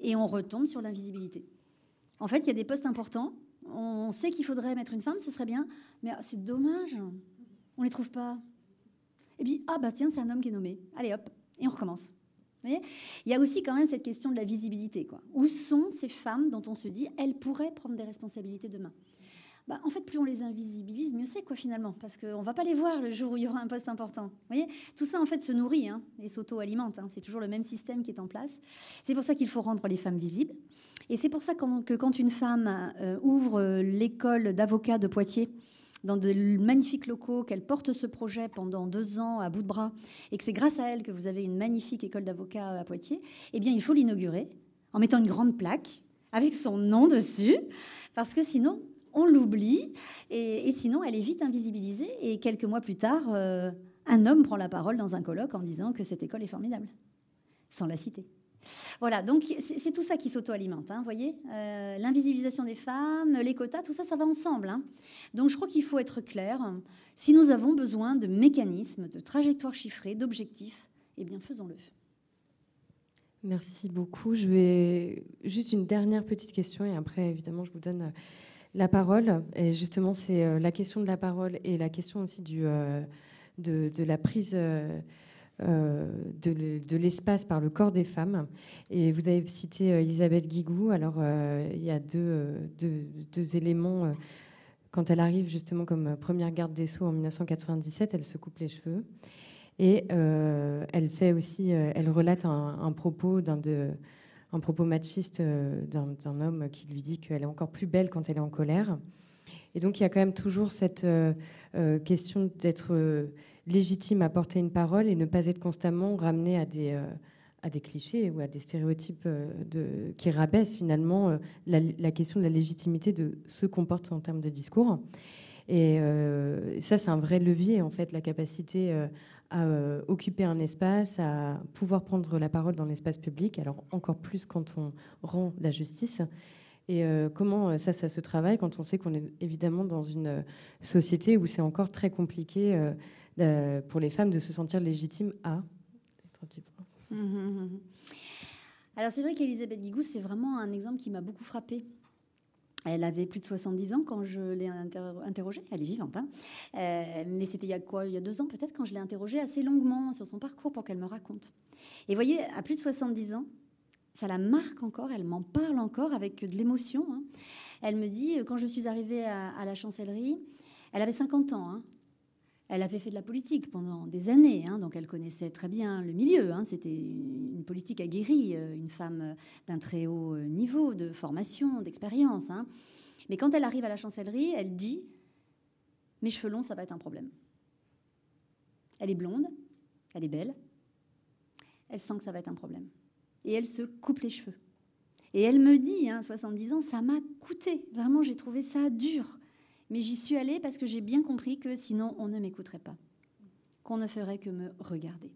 Et on retombe sur l'invisibilité. En fait, il y a des postes importants on sait qu'il faudrait mettre une femme, ce serait bien, mais ah, c'est dommage, on ne les trouve pas. Et puis, ah bah tiens, c'est un homme qui est nommé. Allez hop, et on recommence. il y a aussi quand même cette question de la visibilité. Quoi. Où sont ces femmes dont on se dit, elles pourraient prendre des responsabilités demain? Bah, en fait, plus on les invisibilise, mieux c'est quoi finalement, parce qu'on va pas les voir le jour où il y aura un poste important. Vous voyez, tout ça en fait se nourrit hein, et s'auto-alimente. Hein. C'est toujours le même système qui est en place. C'est pour ça qu'il faut rendre les femmes visibles. Et c'est pour ça que quand une femme euh, ouvre l'école d'avocats de Poitiers, dans de magnifiques locaux, qu'elle porte ce projet pendant deux ans à bout de bras, et que c'est grâce à elle que vous avez une magnifique école d'avocats à Poitiers, eh bien, il faut l'inaugurer en mettant une grande plaque avec son nom dessus, parce que sinon, on l'oublie, et, sinon elle est vite invisibilisée. Et quelques mois plus tard, euh, un homme prend la parole dans un colloque en disant que cette école est formidable, sans la citer. Voilà, donc c'est tout ça qui s'auto-alimente, hein, voyez euh, L'invisibilisation des femmes, les quotas, tout ça, ça va ensemble. Hein. Donc je crois qu'il faut être clair. Si nous avons besoin de mécanismes, de trajectoires chiffrées, d'objectifs, eh bien faisons-le. Merci beaucoup. Je vais juste une dernière petite question et après, évidemment, je vous donne la parole, et justement, c'est euh, la question de la parole et la question aussi euh, de, la prise euh, de, l'espace par le corps des femmes. Et vous avez cité Elisabeth Guigou. Alors, il y a deux, éléments. Quand elle arrive justement comme première garde des Sceaux en 1997, elle se coupe les cheveux. Et elle fait aussi, elle relate un propos d'un de un propos machiste euh, d'un homme qui lui dit qu'elle est encore plus belle quand elle est en colère. Et donc il y a quand même toujours cette euh, euh, question d'être légitime à porter une parole et ne pas être constamment ramené à des, à des clichés ou à des stéréotypes qui rabaissent finalement la, la, question de la légitimité de ce qu'on porte en termes de discours. Et ça, c'est un vrai levier, en fait, la capacité à euh, occuper un espace, à pouvoir prendre la parole dans l'espace public, alors encore plus quand on rend la justice. Et comment ça, ça se travaille quand on sait qu'on est évidemment dans une société où c'est encore très compliqué pour les femmes de se sentir légitimes à. Alors c'est vrai qu'Elisabeth Guigou, c'est vraiment un exemple qui m'a beaucoup frappée. Elle avait plus de 70 ans quand je l'ai interrogée. Elle est vivante, hein. euh, mais c'était il y a quoi? Il y a deux ans peut-être quand je l'ai interrogée assez longuement sur son parcours pour qu'elle me raconte. Et voyez, à plus de 70 ans, ça la marque encore, elle m'en parle encore avec de l'émotion. Hein. Elle me dit, quand je suis arrivée à, la chancellerie, elle avait 50 ans, hein. Elle avait fait de la politique pendant des années, hein, donc elle connaissait très bien le milieu. Hein. C'était une politique aguerrie, euh, une femme d'un très haut euh, niveau de formation, d'expérience. Hein. Mais quand elle arrive à la chancellerie, elle dit Mes cheveux longs, ça va être un problème. Elle est blonde, elle est belle, elle sent que ça va être un problème. Et elle se coupe les cheveux. Et elle me dit, 70 ans, ça m'a coûté. Vraiment, j'ai trouvé ça dur. Mais j'y suis allée parce que j'ai bien compris que sinon on ne m'écouterait pas, qu'on ne ferait que me regarder.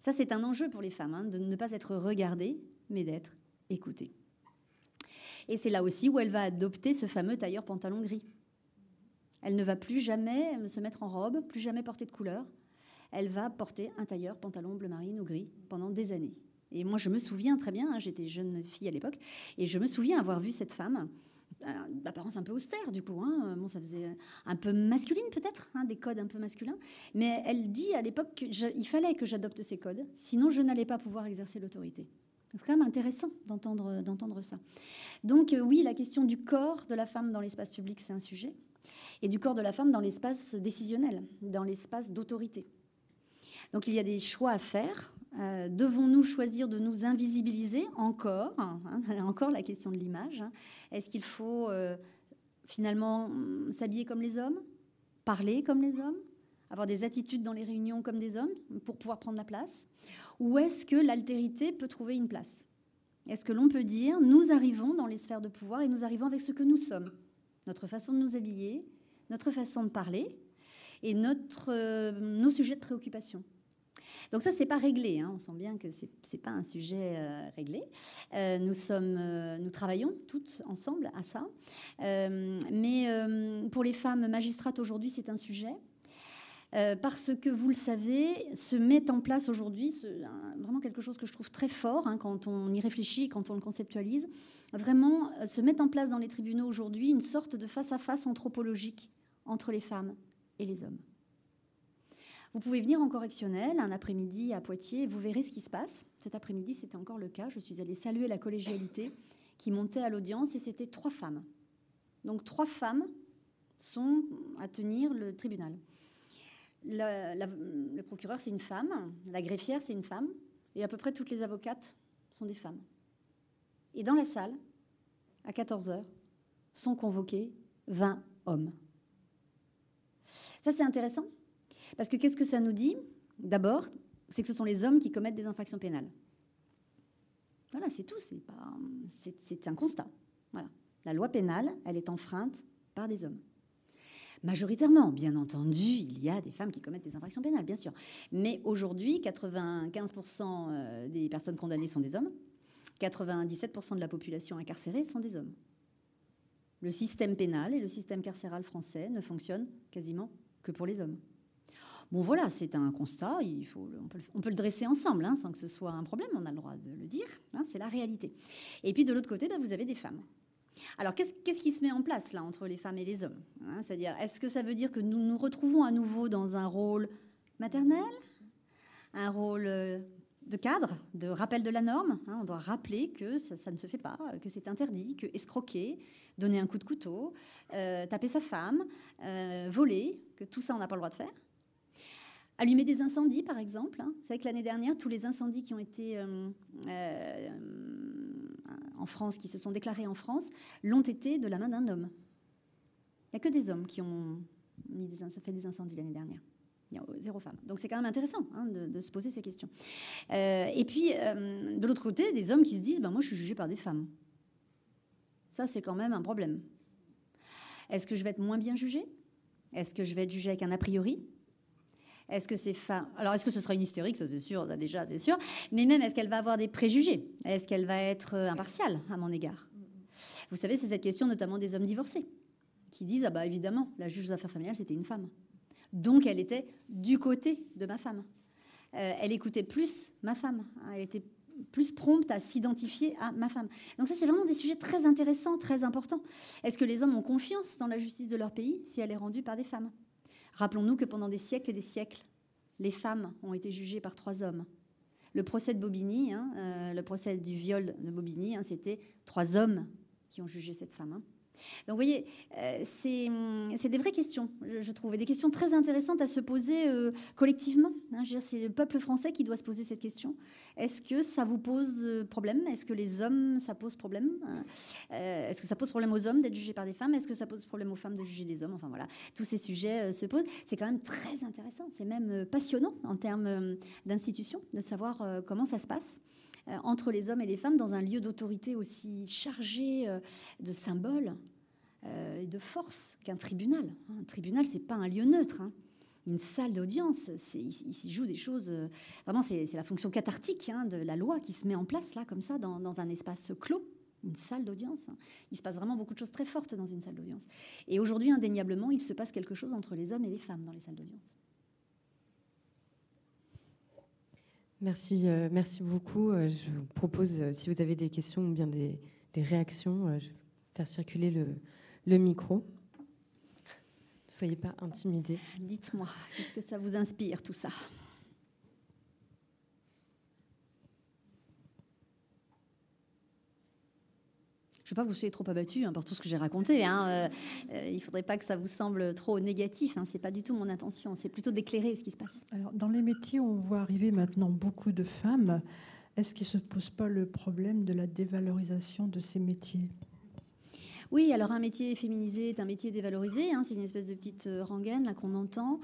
Ça, c'est un enjeu pour les femmes, hein, de ne pas être regardée, mais d'être écoutée. Et c'est là aussi où elle va adopter ce fameux tailleur pantalon gris. Elle ne va plus jamais se mettre en robe, plus jamais porter de couleur. Elle va porter un tailleur pantalon bleu marine ou gris pendant des années. Et moi, je me souviens très bien, hein, j'étais jeune fille à l'époque, et je me souviens avoir vu cette femme d'apparence un peu austère du coup. Hein. Bon, ça faisait un peu masculine peut-être, hein, des codes un peu masculins. Mais elle dit à l'époque qu'il fallait que j'adopte ces codes, sinon je n'allais pas pouvoir exercer l'autorité. C'est quand même intéressant d'entendre, d'entendre ça. Donc euh, oui, la question du corps de la femme dans l'espace public, c'est un sujet. Et du corps de la femme dans l'espace décisionnel, dans l'espace d'autorité. Donc il y a des choix à faire. Euh, devons-nous choisir de nous invisibiliser encore hein, Encore la question de l'image. Est-ce qu'il faut euh, finalement mm, s'habiller comme les hommes Parler comme les hommes avoir des attitudes dans les réunions comme des hommes pour pouvoir prendre la place? Ou est-ce que l'altérité peut trouver une place? Est-ce que l'on peut dire nous arrivons dans les sphères de pouvoir et nous arrivons avec ce que nous sommes? Notre façon de nous habiller, notre façon de parler et notre, euh, nos sujets de préoccupation donc ça, c'est pas réglé. Hein. On sent bien que c'est n'est pas un sujet euh, réglé. Euh, nous sommes, euh, nous travaillons toutes ensemble à ça. mais pour les femmes magistrates aujourd'hui, c'est un sujet. parce que vous le savez, se met en place aujourd'hui vraiment quelque chose que je trouve très fort hein, quand on y réfléchit, quand on le conceptualise. Vraiment, se met en place dans les tribunaux aujourd'hui une sorte de face à -face anthropologique entre les femmes et les hommes. Vous pouvez venir en correctionnel un après-midi à Poitiers vous verrez ce qui se passe. Cet après-midi, c'était encore le cas. Je suis allée saluer la collégialité qui montait à l'audience et c'était trois femmes. Donc trois femmes sont à tenir le tribunal. le procureur, c'est une femme, la greffière, c'est une femme, et à peu près toutes les avocates sont des femmes. Et dans la salle, à 14h, sont convoqués 20 hommes. Ça, c'est intéressant parce que qu'est-ce que ça nous dit D'abord, c'est que ce sont les hommes qui commettent des infractions pénales. Voilà, c'est tout. C'est, un constat. Voilà. La loi pénale, elle est enfreinte par des hommes. Majoritairement, bien entendu, il y a des femmes qui commettent des infractions pénales, bien sûr. Mais aujourd'hui, 95% euh, des personnes condamnées sont des hommes. 97% de la population incarcérée sont des hommes. Le système pénal et le système carcéral français ne fonctionnent quasiment que pour les hommes. Bon, voilà, c'est un constat. Il faut, on, peut, le dresser ensemble, hein, sans que ce soit un problème. On a le droit de le dire. Hein, c'est la réalité. Et puis de l'autre côté, ben, vous avez des femmes. Alors, qu'est-ce qui se met en place là entre les femmes et les hommes hein, C'est-à-dire, est-ce que ça veut dire que nous nous retrouvons à nouveau dans un rôle maternel, un rôle euh, de cadre, de rappel de la norme On doit rappeler que ça, ne se fait pas, que c'est interdit, que escroquer, donner un coup de couteau, euh, taper sa femme, euh, voler, que tout ça, on n'a pas le droit de faire? Allumer des incendies, par exemple. Hein. Vous savez que l'année dernière, tous les incendies qui ont été euh, euh, en France, qui se sont déclarés en France, l'ont été de la main d'un homme. Il n'y a que des hommes qui ont mis fait des incendies l'année dernière. Il y a zéro femme. Donc c'est quand même intéressant hein, de, se poser ces questions. Euh, et puis, de l'autre côté, des hommes qui se disent ben, Moi, je suis jugé par des femmes. Ça, c'est quand même un problème. Est-ce que je vais être moins bien jugée? Est-ce que je vais être jugée avec un a priori? Est-ce que c'est fin? Alors, est-ce que ce sera une hystérique? Ça, c'est sûr, ça, déjà, c'est sûr. Mais même, est-ce qu'elle va avoir des préjugés? Est-ce qu'elle va être euh, impartiale à mon égard? Vous savez, c'est cette question notamment des hommes divorcés, qui disent, ah bah évidemment, la juge aux affaires familiales, c'était une femme. Donc elle était du côté de ma femme. Euh, elle écoutait plus ma femme. Hein. Elle était plus prompte à s'identifier à ma femme. Donc ça, c'est vraiment des sujets très intéressants, très importants. Est-ce que les hommes ont confiance dans la justice de leur pays si elle est rendue par des femmes? Rappelons-nous que pendant des siècles et des siècles, les femmes ont été jugées par trois hommes. Le procès de Bobigny, hein, euh, le procès du viol de Bobigny, hein, c'était trois hommes qui ont jugé cette femme. Hein. Donc vous voyez, euh, hum, c'est des vraies questions, je, trouve, et des questions très intéressantes à se poser euh, collectivement. Hein. c'est le peuple français qui doit se poser cette question. Est-ce que ça vous pose euh, problème? Est-ce que les hommes, ça pose problème? Est-ce que ça pose problème aux hommes d'être jugés par des femmes? Est-ce que ça pose problème aux femmes de juger des hommes? Enfin voilà, tous ces sujets se posent. C'est quand même très intéressant, c'est même passionnant en termes d'institution, de savoir comment ça se passe entre les hommes et les femmes dans un lieu d'autorité aussi chargé de symboles euh, et de force qu'un tribunal. Un tribunal, c'est pas un lieu neutre. Hein. Une salle d'audience, il s'y joue des choses. Euh, vraiment, c'est la fonction cathartique hein, de la loi qui se met en place là, comme ça, dans, un espace clos une salle d'audience. Il se passe vraiment beaucoup de choses très fortes dans une salle d'audience. Et aujourd'hui, indéniablement, il se passe quelque chose entre les hommes et les femmes dans les salles d'audience. Merci, euh, merci beaucoup. je vous propose, si vous avez des questions ou bien des, réactions, je faire circuler le, le micro. Ne soyez pas intimidés. Dites-moi, qu'est-ce que ça vous inspire tout ça? Je ne veux pas que vous soyez trop abattu hein, par tout ce que j'ai raconté. Hein. Euh, euh, il ne faudrait pas que ça vous semble trop négatif. Hein. Ce n'est pas du tout mon intention. C'est plutôt d'éclairer ce qui se passe. Alors, dans les métiers où on voit arriver maintenant beaucoup de femmes, est-ce qu'il ne se pose pas le problème de la dévalorisation de ces métiers? Oui, alors un métier féminisé est un métier dévalorisé, hein, c'est une espèce de petite euh, rengaine là qu'on entend.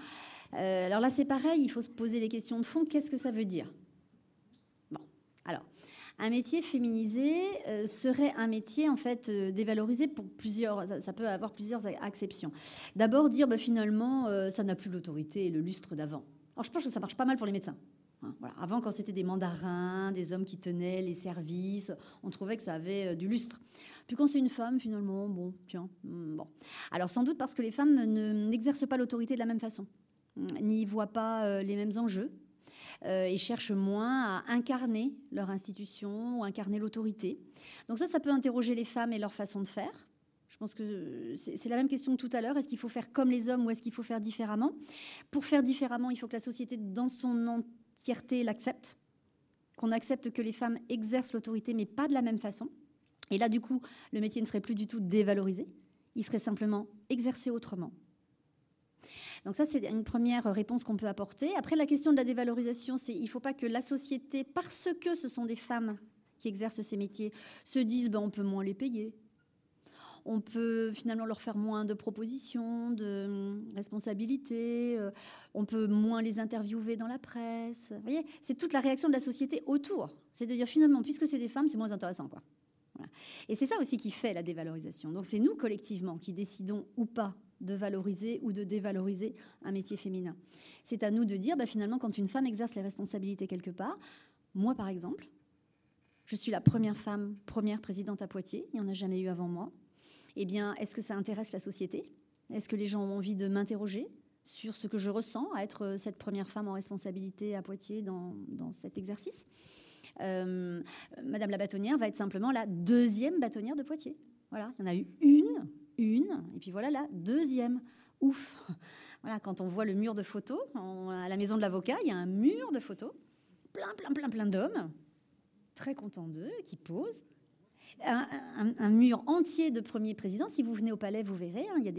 Euh, alors là, c'est pareil, il faut se poser les questions de fond. Qu'est-ce que ça veut dire? Un métier féminisé euh, serait un métier en fait dévalorisé pour plusieurs. Ça, peut avoir plusieurs acceptions. D'abord, dire bah, finalement, ça n'a plus l'autorité et le lustre d'avant. Alors, je pense que ça marche pas mal pour les médecins. Hein, voilà. Avant, quand c'était des mandarins, des hommes qui tenaient les services, on trouvait que ça avait du lustre. Puis quand c'est une femme, finalement, bon, tiens, hmm, bon. Alors sans doute parce que les femmes n'exercent pas l'autorité de la même façon, hmm, n'y voient pas euh, les mêmes enjeux. Euh, et cherchent moins à incarner leur institution ou incarner l'autorité. Donc ça, ça peut interroger les femmes et leur façon de faire. Je pense que c'est la même question que tout à l'heure. Est-ce qu'il faut faire comme les hommes ou est-ce qu'il faut faire différemment? Pour faire différemment, il faut que la société dans son entièreté l'accepte, qu'on accepte que les femmes exercent l'autorité, mais pas de la même façon. Et là, du coup, le métier ne serait plus du tout dévalorisé, il serait simplement exercé autrement. Donc ça, c'est une première réponse qu'on peut apporter. Après, la question de la dévalorisation, c'est il ne faut pas que la société, parce que ce sont des femmes qui exercent ces métiers, se dise ben, on peut moins les payer. On peut finalement leur faire moins de propositions, de responsabilités, euh, on peut moins les interviewer dans la presse. Vous voyez, c'est toute la réaction de la société autour. C'est de dire finalement, puisque c'est des femmes, c'est moins intéressant. Quoi. Et c'est ça aussi qui fait la dévalorisation. Donc c'est nous collectivement qui décidons ou pas de valoriser ou de dévaloriser un métier féminin. C'est à nous de dire, bah, finalement, quand une femme exerce les responsabilités quelque part, moi par exemple, je suis la première femme, première présidente à Poitiers, il n'y en a jamais eu avant moi. Eh bien, est-ce que ça intéresse la société? Est-ce que les gens ont envie de m'interroger sur ce que je ressens à être cette première femme en responsabilité à Poitiers dans, dans cet exercice? Euh, Madame la bâtonnière va être simplement la deuxième bâtonnière de Poitiers. Voilà, il y en a eu une, une, et puis voilà la deuxième. Ouf Voilà, quand on voit le mur de photos à la maison de l'avocat, il y a un mur de photos, plein, plein, plein, plein d'hommes, très contents d'eux, qui posent. Un, mur entier de premiers présidents. Si vous venez au palais, vous verrez, hein, il y a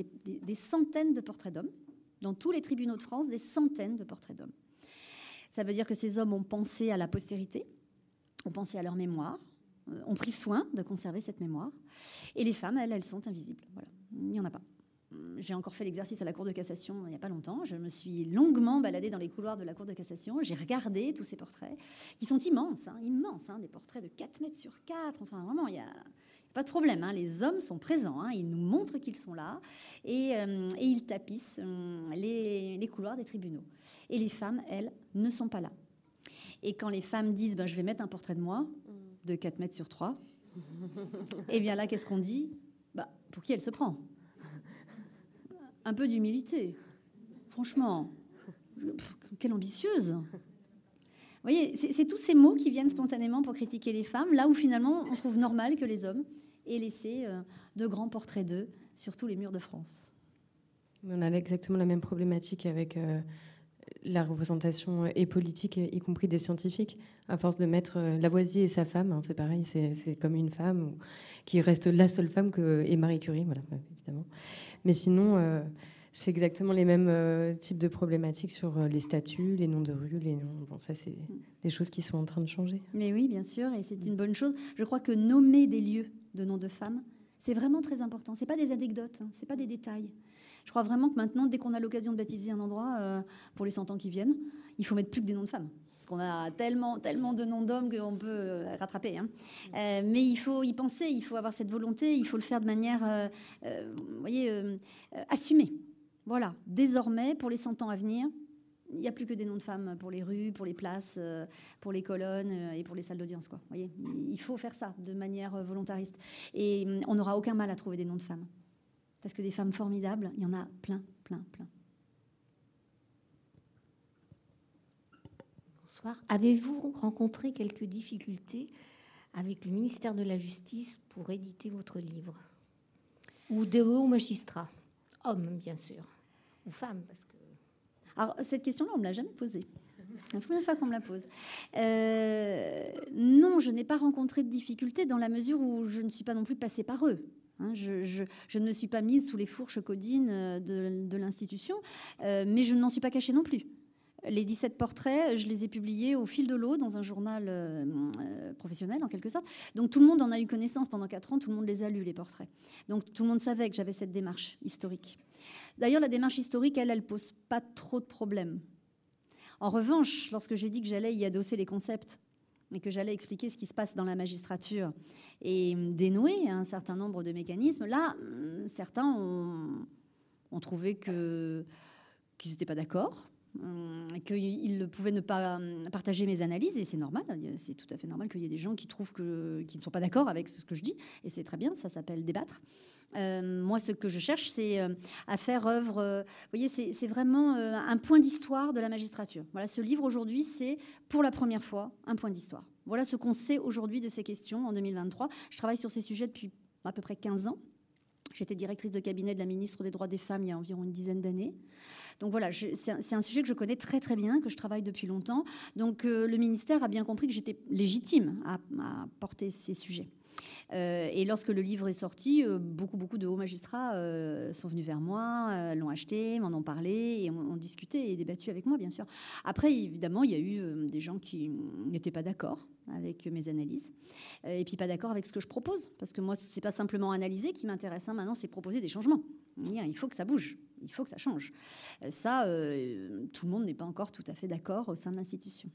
des centaines de portraits d'hommes. Dans tous les tribunaux de France, des centaines de portraits d'hommes. Ça veut dire que ces hommes ont pensé à la postérité, ont pensé à leur mémoire, ont pris soin de conserver cette mémoire. Et les femmes, elles, elles sont invisibles. Voilà. Il n'y en a pas. J'ai encore fait l'exercice à la Cour de cassation il n'y a pas longtemps. Je me suis longuement baladée dans les couloirs de la Cour de cassation. J'ai regardé tous ces portraits, qui sont immenses, hein, immenses, hein, des portraits de 4 mètres sur 4. Enfin, vraiment, il n'y a pas de problème. Hein. Les hommes sont présents, ils nous montrent qu'ils sont là, et, euh, ils tapissent euh, les couloirs des tribunaux. Et les femmes, elles, ne sont pas là. Et quand les femmes disent ben, je vais mettre un portrait de moi de 4 mètres sur 3, Et bien là, qu'est-ce qu'on dit? Bah, Pour qui elle se prend? Un peu d'humilité. Franchement, quelle ambitieuse vous voyez, c'est tous ces mots qui viennent spontanément pour critiquer les femmes, là où finalement on trouve normal que les hommes aient laissé euh, de grands portraits d'eux sur tous les murs de France. On a exactement la même problématique avec euh, la représentation et politique, y compris des scientifiques. À force de mettre euh, Lavoisier et sa femme, hein, c'est pareil, c'est comme une femme qui reste la seule femme que et Marie Curie, voilà, évidemment. Mais sinon, c'est exactement les mêmes euh, types de problématiques sur euh, les statuts, les noms de rues, les noms. Bon, ça, c'est des choses qui sont en train de changer. Mais oui, bien sûr, et c'est une bonne chose. Je crois que nommer des lieux de noms de femmes, c'est vraiment très important. C'est pas des anecdotes, hein, c'est pas des détails. Je crois vraiment que maintenant, dès qu'on a l'occasion de baptiser un endroit euh, pour les 100 ans qui viennent, il faut mettre plus que des noms de femmes. Parce qu'on a tellement, tellement de noms d'hommes qu'on peut rattraper. Hein. mais il faut y penser, il faut avoir cette volonté, il faut le faire de manière, vous voyez, assumée. Voilà, désormais, pour les 100 ans à venir, il n'y a plus que des noms de femmes pour les rues, pour les places, euh, pour les colonnes euh, et pour les salles d'audience. Quoi. Voyez il faut faire ça de manière euh, volontariste. Et hum, on n'aura aucun mal à trouver des noms de femmes. Parce que des femmes formidables, il y en a plein, plein, plein. Bonsoir. Avez-vous rencontré quelques difficultés avec le ministère de la Justice pour éditer votre livre? Ou des hauts magistrats Hommes, bien sûr ou femmes parce que... Alors, cette question-là, on ne me l'a jamais posée. La première fois qu'on me la pose. Euh, non, je n'ai pas rencontré de difficultés dans la mesure où je ne suis pas non plus passée par eux. Hein. je, ne me suis pas mise sous les fourches codines euh, de, l'institution, euh, mais je ne m'en suis pas cachée non plus. Les 17 portraits, je les ai publiés au fil de l'eau dans un journal professionnel, en quelque sorte. Donc tout le monde en a eu connaissance pendant 4 ans, tout le monde les a lus, les portraits. Donc tout le monde savait que j'avais cette démarche historique. D'ailleurs, la démarche historique, elle, elle pose pas trop de problèmes. En revanche, lorsque j'ai dit que j'allais y adosser les concepts et que j'allais expliquer ce qui se passe dans la magistrature et dénouer un certain nombre de mécanismes, là, certains ont, trouvé qu'ils n'étaient pas d'accord, qu'ils pouvaient ne pas partager mes analyses, et c'est normal, c'est tout à fait normal qu'il y ait des gens qui trouvent ne sont pas d'accord avec ce que je dis, et c'est très bien, ça s'appelle débattre. Euh, moi, ce que je cherche, c'est euh, à faire œuvre. Euh, vous voyez, c'est vraiment un point d'histoire de la magistrature. Voilà, ce livre aujourd'hui, c'est pour la première fois un point d'histoire. Voilà ce qu'on sait aujourd'hui de ces questions en 2023. Je travaille sur ces sujets depuis à peu près 15 ans. J'étais directrice de cabinet de la ministre des Droits des Femmes il y a environ une dizaine d'années. Donc voilà, c'est un sujet que je connais très très bien, que je travaille depuis longtemps. Donc le ministère a bien compris que j'étais légitime à, porter ces sujets. Euh, et lorsque le livre est sorti, euh, beaucoup, beaucoup de hauts magistrats euh, sont venus vers moi, l'ont acheté, m'en ont parlé et ont, discuté et débattu avec moi, bien sûr. Après, évidemment, il y a eu des gens qui n'étaient pas d'accord avec mes analyses. Et puis pas d'accord avec ce que je propose parce que moi c'est pas simplement analyser qui m'intéresse hein. maintenant c'est proposer des changements. Il faut que ça bouge. Il faut que ça change. Ça tout le monde n'est pas encore tout à fait d'accord au sein de l'institution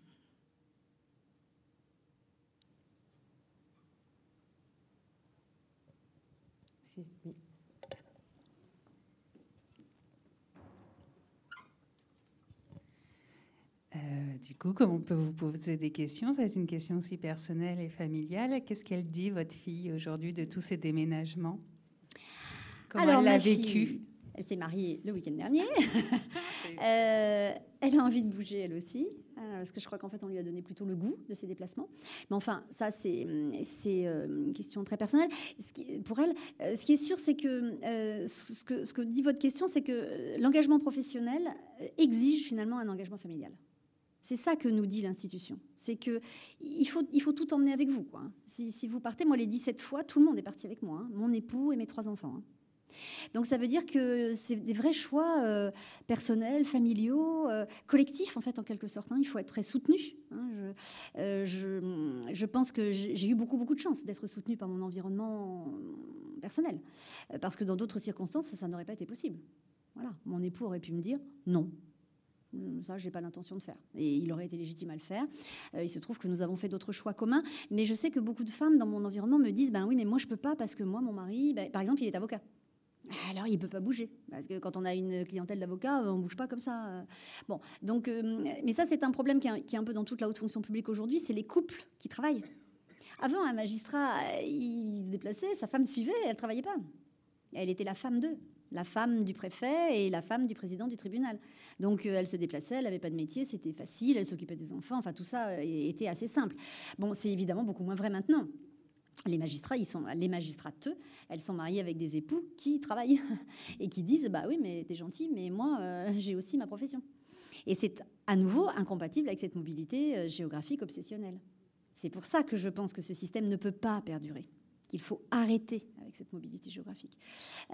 Euh, du coup, comme on peut vous poser des questions, c'est une question aussi personnelle et familiale. Qu'est-ce qu'elle dit, votre fille, aujourd'hui, de tous ces déménagements? Comment elle l'a vécu? Elle s'est mariée le week-end dernier. euh, elle a envie de bouger, elle aussi. Euh, parce que je crois qu'en fait, on lui a donné plutôt le goût de ses déplacements. Mais enfin, ça, c'est une question très personnelle. Ce qui, pour elle, ce qui est sûr, c'est que, ce que ce que dit votre question, c'est que l'engagement professionnel exige finalement un engagement familial. C'est ça que nous dit l'institution. C'est que il faut, tout emmener avec vous. Si, vous partez, moi, les 17 fois, tout le monde est parti avec moi. Hein. Mon époux et mes trois enfants. Hein. Donc ça veut dire que c'est des vrais choix euh, personnels, familiaux, euh, collectifs en fait en quelque sorte. Hein. Il faut être très soutenu. Euh, je, pense que j'ai eu beaucoup beaucoup de chance d'être soutenu par mon environnement personnel, parce que dans d'autres circonstances ça, n'aurait pas été possible. Voilà, mon époux aurait pu me dire non. Ça, j'ai pas l'intention de faire. Et il aurait été légitime à le faire. il se trouve que nous avons fait d'autres choix communs. Mais je sais que beaucoup de femmes dans mon environnement me disent Ben oui, mais moi, je peux pas parce que moi, mon mari, ben, par exemple, il est avocat. Alors, il ne peut pas bouger. Parce que quand on a une clientèle d'avocats, on ne bouge pas comme ça. Bon, donc, euh, mais ça, c'est un problème qui est, un peu dans toute la haute fonction publique aujourd'hui c'est les couples qui travaillent. Avant, un magistrat, il se déplaçait, sa femme suivait, elle ne travaillait pas. Elle était la femme d'eux, la femme du préfet et la femme du président du tribunal. Donc euh, elle se déplaçait, elle n'avait pas de métier, c'était facile, elle s'occupait des enfants, enfin tout ça euh, était assez simple. Bon, c'est évidemment beaucoup moins vrai maintenant. Les magistrats, sont, les magistrates, elles sont mariées avec des époux qui travaillent et qui disent bah oui, mais t'es gentil, mais moi euh, j'ai aussi ma profession. Et c'est à nouveau incompatible avec cette mobilité géographique obsessionnelle. C'est pour ça que je pense que ce système ne peut pas perdurer qu'il faut arrêter avec cette mobilité géographique.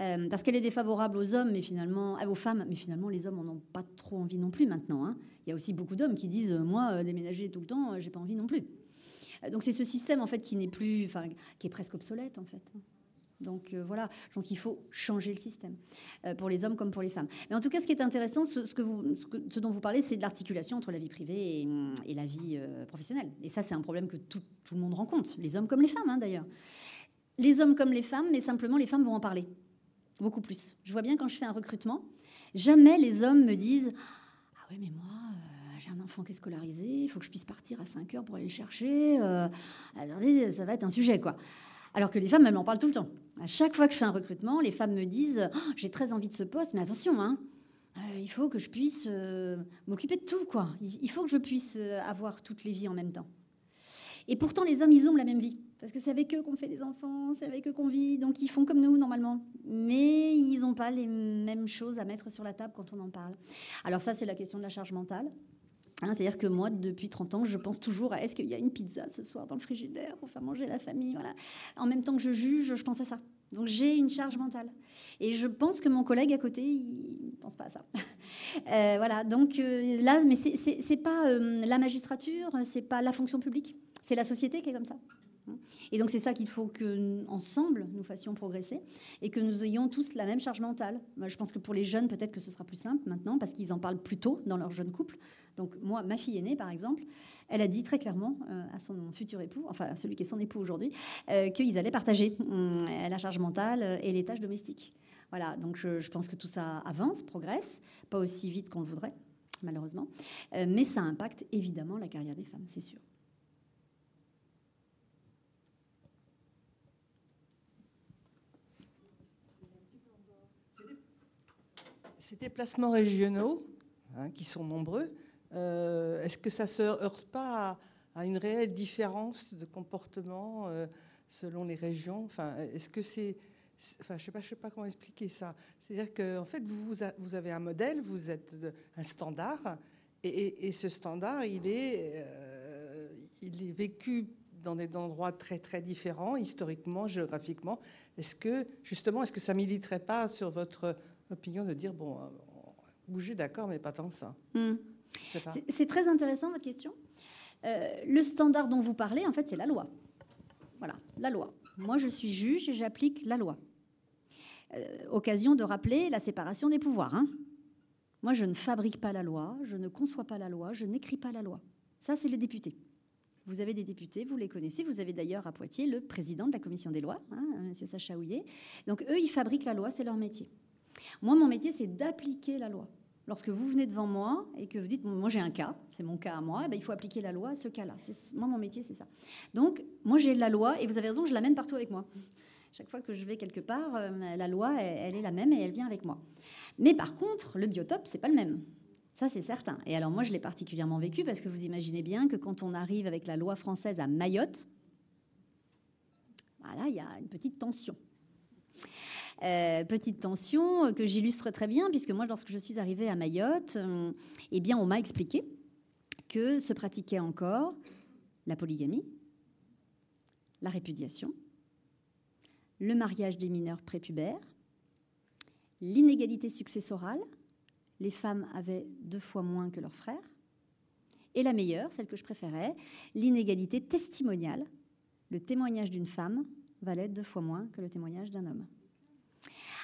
Euh, parce qu'elle est défavorable aux hommes, mais finalement, euh, aux femmes, mais finalement, les hommes n'en ont pas trop envie non plus maintenant. Hein. Il y a aussi beaucoup d'hommes qui disent, moi, euh, déménager tout le temps, j'ai pas envie non plus. Donc c'est ce système en fait qui n'est plus, enfin, qui est presque obsolète en fait. Donc voilà, je pense qu'il faut changer le système pour les hommes comme pour les femmes. Mais en tout cas, ce qui est intéressant, ce, dont vous parlez, c'est de l'articulation entre la vie privée et, la vie professionnelle. Et ça, c'est un problème que tout, le monde rencontre, les hommes comme les femmes hein, d'ailleurs les hommes comme les femmes, mais simplement les femmes vont en parler beaucoup plus. Je vois bien quand je fais un recrutement, jamais les hommes me disent Ah oui, mais moi, euh, j'ai un enfant qui est scolarisé, il faut que je puisse partir à 5 heures pour aller le chercher. Euh, attendez, ça va être un sujet, quoi. Alors que les femmes, elles m'en parlent tout le temps. À chaque fois que je fais un recrutement, les femmes me disent oh, J'ai très envie de ce poste, mais attention, hein, euh, il faut que je puisse m'occuper de tout, quoi. Il faut que je puisse avoir toutes les vies en même temps. Et pourtant, les hommes, ils ont la même vie. Parce que c'est avec eux qu'on fait les enfants, c'est avec eux qu'on vit, donc ils font comme nous normalement. Mais ils n'ont pas les mêmes choses à mettre sur la table quand on en parle. Alors ça, c'est la question de la charge mentale. Hein, c'est-à-dire que moi, depuis 30 ans, je pense toujours à est-ce qu'il y a une pizza ce soir dans le frigidaire pour faire manger la famille voilà. En même temps que je juge, je pense à ça. Donc j'ai une charge mentale. Et je pense que mon collègue à côté, il ne pense pas à ça. Euh, voilà, donc euh, là, mais c'est pas euh, la magistrature, c'est pas la fonction publique, c'est la société qui est comme ça. Et donc c'est ça qu'il faut que ensemble nous fassions progresser et que nous ayons tous la même charge mentale. Je pense que pour les jeunes, peut-être que ce sera plus simple maintenant parce qu'ils en parlent plus tôt dans leur jeune couple. Donc moi, ma fille aînée, par exemple, elle a dit très clairement euh, à son futur époux, enfin à celui qui est son époux aujourd'hui, euh, qu'ils allaient partager hum, la charge mentale et les tâches domestiques. Voilà, donc je, pense que tout ça avance, progresse, pas aussi vite qu'on le voudrait, malheureusement, euh, mais ça impacte évidemment la carrière des femmes, c'est sûr. Ces déplacements régionaux, hein, qui sont nombreux, euh, est-ce que ça ne se heurte pas à, une réelle différence de comportement euh, selon les régions? Enfin, Est-ce que c'est. Enfin, je ne sais, sais, pas comment expliquer ça. C'est-à-dire qu'en en fait, vous, vous, avez un modèle, vous êtes un standard, et, ce standard, il est, euh, il est vécu dans des endroits très très différents, historiquement, géographiquement. Est-ce que justement, est-ce que ça militerait pas sur votre opinion de dire, bon, euh, bouger d'accord, mais pas tant que ça. Hmm. C'est très intéressant votre question. Euh, le standard dont vous parlez, en fait, c'est la loi. Voilà, la loi. Moi, je suis juge et j'applique la loi. Euh, occasion de rappeler la séparation des pouvoirs. Hein. Moi, je ne fabrique pas la loi, je ne conçois pas la loi, je n'écris pas la loi. Ça, c'est les députés. Vous avez des députés, vous les connaissez. Vous avez d'ailleurs à Poitiers le président de la commission des lois, hein, M. Sacha Houillet. Donc, eux, ils fabriquent la loi, c'est leur métier. Moi, mon métier, c'est d'appliquer la loi. Lorsque vous venez devant moi et que vous dites, moi j'ai un cas, c'est mon cas à moi, eh ben, il faut appliquer la loi à ce cas-là. Moi, mon métier, c'est ça. Donc, moi, j'ai la loi, et vous avez raison, je l'amène partout avec moi. Chaque fois que je vais quelque part, euh, la loi, elle, est la même et elle vient avec moi. Mais par contre, le biotope, c'est pas le même. Ça, c'est certain. Et alors, moi, je l'ai particulièrement vécu parce que vous imaginez bien que quand on arrive avec la loi française à Mayotte, voilà, il y a une petite tension. Euh, petite tension que j'illustre très bien, puisque moi, lorsque je suis arrivée à Mayotte, euh, eh on m'a expliqué que se pratiquait encore la polygamie, la répudiation, le mariage des mineurs prépubères, l'inégalité successorale, les femmes avaient deux fois moins que leurs frères, et la meilleure, celle que je préférais, l'inégalité testimoniale, le témoignage d'une femme valait deux fois moins que le témoignage d'un homme.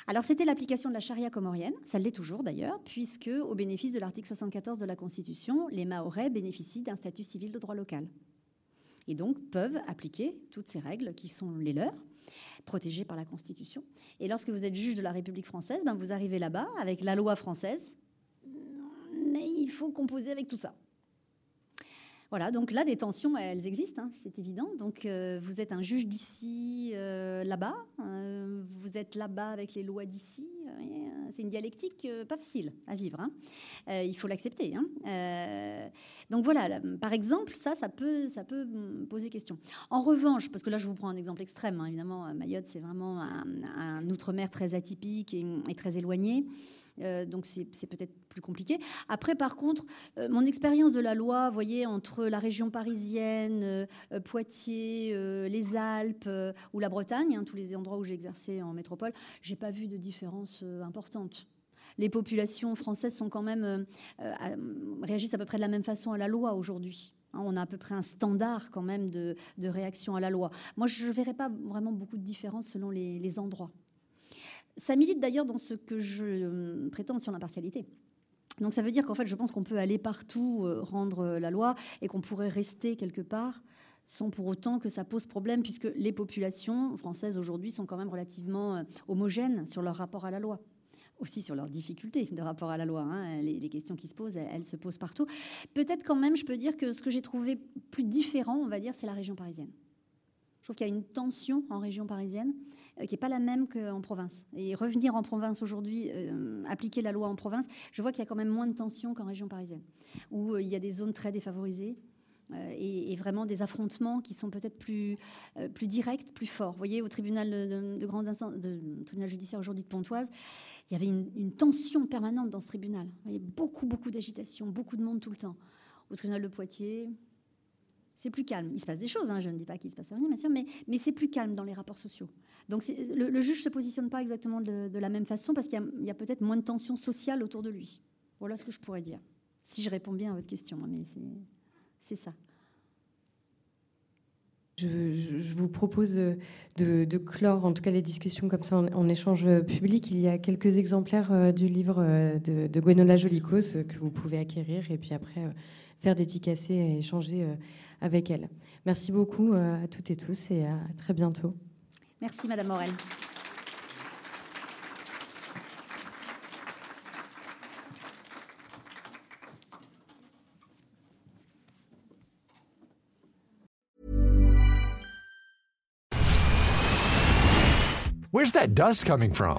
Alors c'était l'application de la charia comorienne, ça l'est toujours d'ailleurs, puisque au bénéfice de l'article 74 de la Constitution, les Mahorais bénéficient d'un statut civil de droit local. Et donc peuvent appliquer toutes ces règles qui sont les leurs, protégées par la Constitution. Et lorsque vous êtes juge de la République française, ben vous arrivez là-bas avec la loi française, mais il faut composer avec tout ça. Voilà, donc là, des tensions, elles existent, hein, c'est évident. Donc, euh, vous êtes un juge d'ici, euh, là-bas. Euh, vous êtes là-bas avec les lois d'ici. c'est une dialectique pas facile à vivre. Hein. il faut l'accepter. Hein. donc voilà, par exemple, ça, ça peut, ça peut poser question. En revanche, parce que là, je vous prends un exemple extrême. évidemment, Mayotte, c'est vraiment un, outre-mer très atypique et très éloigné. Euh, donc c'est peut-être plus compliqué. Après, par contre, euh, mon expérience de la loi, vous voyez, entre la région parisienne, euh, Poitiers, les Alpes ou la Bretagne, hein, tous les endroits où j'ai exercé en métropole, j'ai pas vu de différence importante les populations françaises sont quand même réagissent à peu près de la même façon à la loi aujourd'hui. Hein, on a à peu près un standard quand même de, réaction à la loi. Moi, je ne verrais pas vraiment beaucoup de différence selon les endroits. Ça milite d'ailleurs dans ce que je euh, prétends sur l'impartialité. Donc ça veut dire qu'en fait, je pense qu'on peut aller partout euh, rendre la loi et qu'on pourrait rester quelque part sans pour autant que ça pose problème, puisque les populations françaises aujourd'hui sont quand même relativement euh, homogènes sur leur rapport à la loi aussi sur leurs difficultés de rapport à la loi. Hein. Les, questions qui se posent, elles, se posent partout. Peut-être quand même, je peux dire que ce que j'ai trouvé plus différent, on va dire, c'est la région parisienne. Je trouve qu'il y a une tension en région parisienne euh, qui n'est pas la même qu'en province. Et revenir en province aujourd'hui, euh, appliquer la loi en province, je vois qu'il y a quand même moins de tension qu'en région parisienne, où euh, il y a des zones très défavorisées. Et, vraiment des affrontements qui sont peut-être plus, directs, plus forts. Vous voyez, au tribunal de, grande tribunal judiciaire aujourd'hui de Pontoise, il y avait une, une, tension permanente dans ce tribunal. Vous voyez, beaucoup, beaucoup d'agitation, beaucoup de monde tout le temps. Au tribunal de Poitiers, c'est plus calme. Il se passe des choses, hein, je ne dis pas qu'il se passe rien, bien sûr, mais, c'est plus calme dans les rapports sociaux. Donc le, juge ne se positionne pas exactement de, la même façon parce qu'il y a, peut-être moins de tension sociale autour de lui. Voilà ce que je pourrais dire. Si je réponds bien à votre question, hein, mais c'est ça. Je, vous propose de, clore, en tout cas les discussions comme ça en, échange public. Il y a quelques exemplaires euh, du livre euh, de, Gwenola Jolicos que vous pouvez acquérir et puis après euh, faire dédicacer et échanger avec elle. Merci beaucoup euh, à toutes et tous et à très bientôt. Merci Madame Morel. Where's that dust coming from?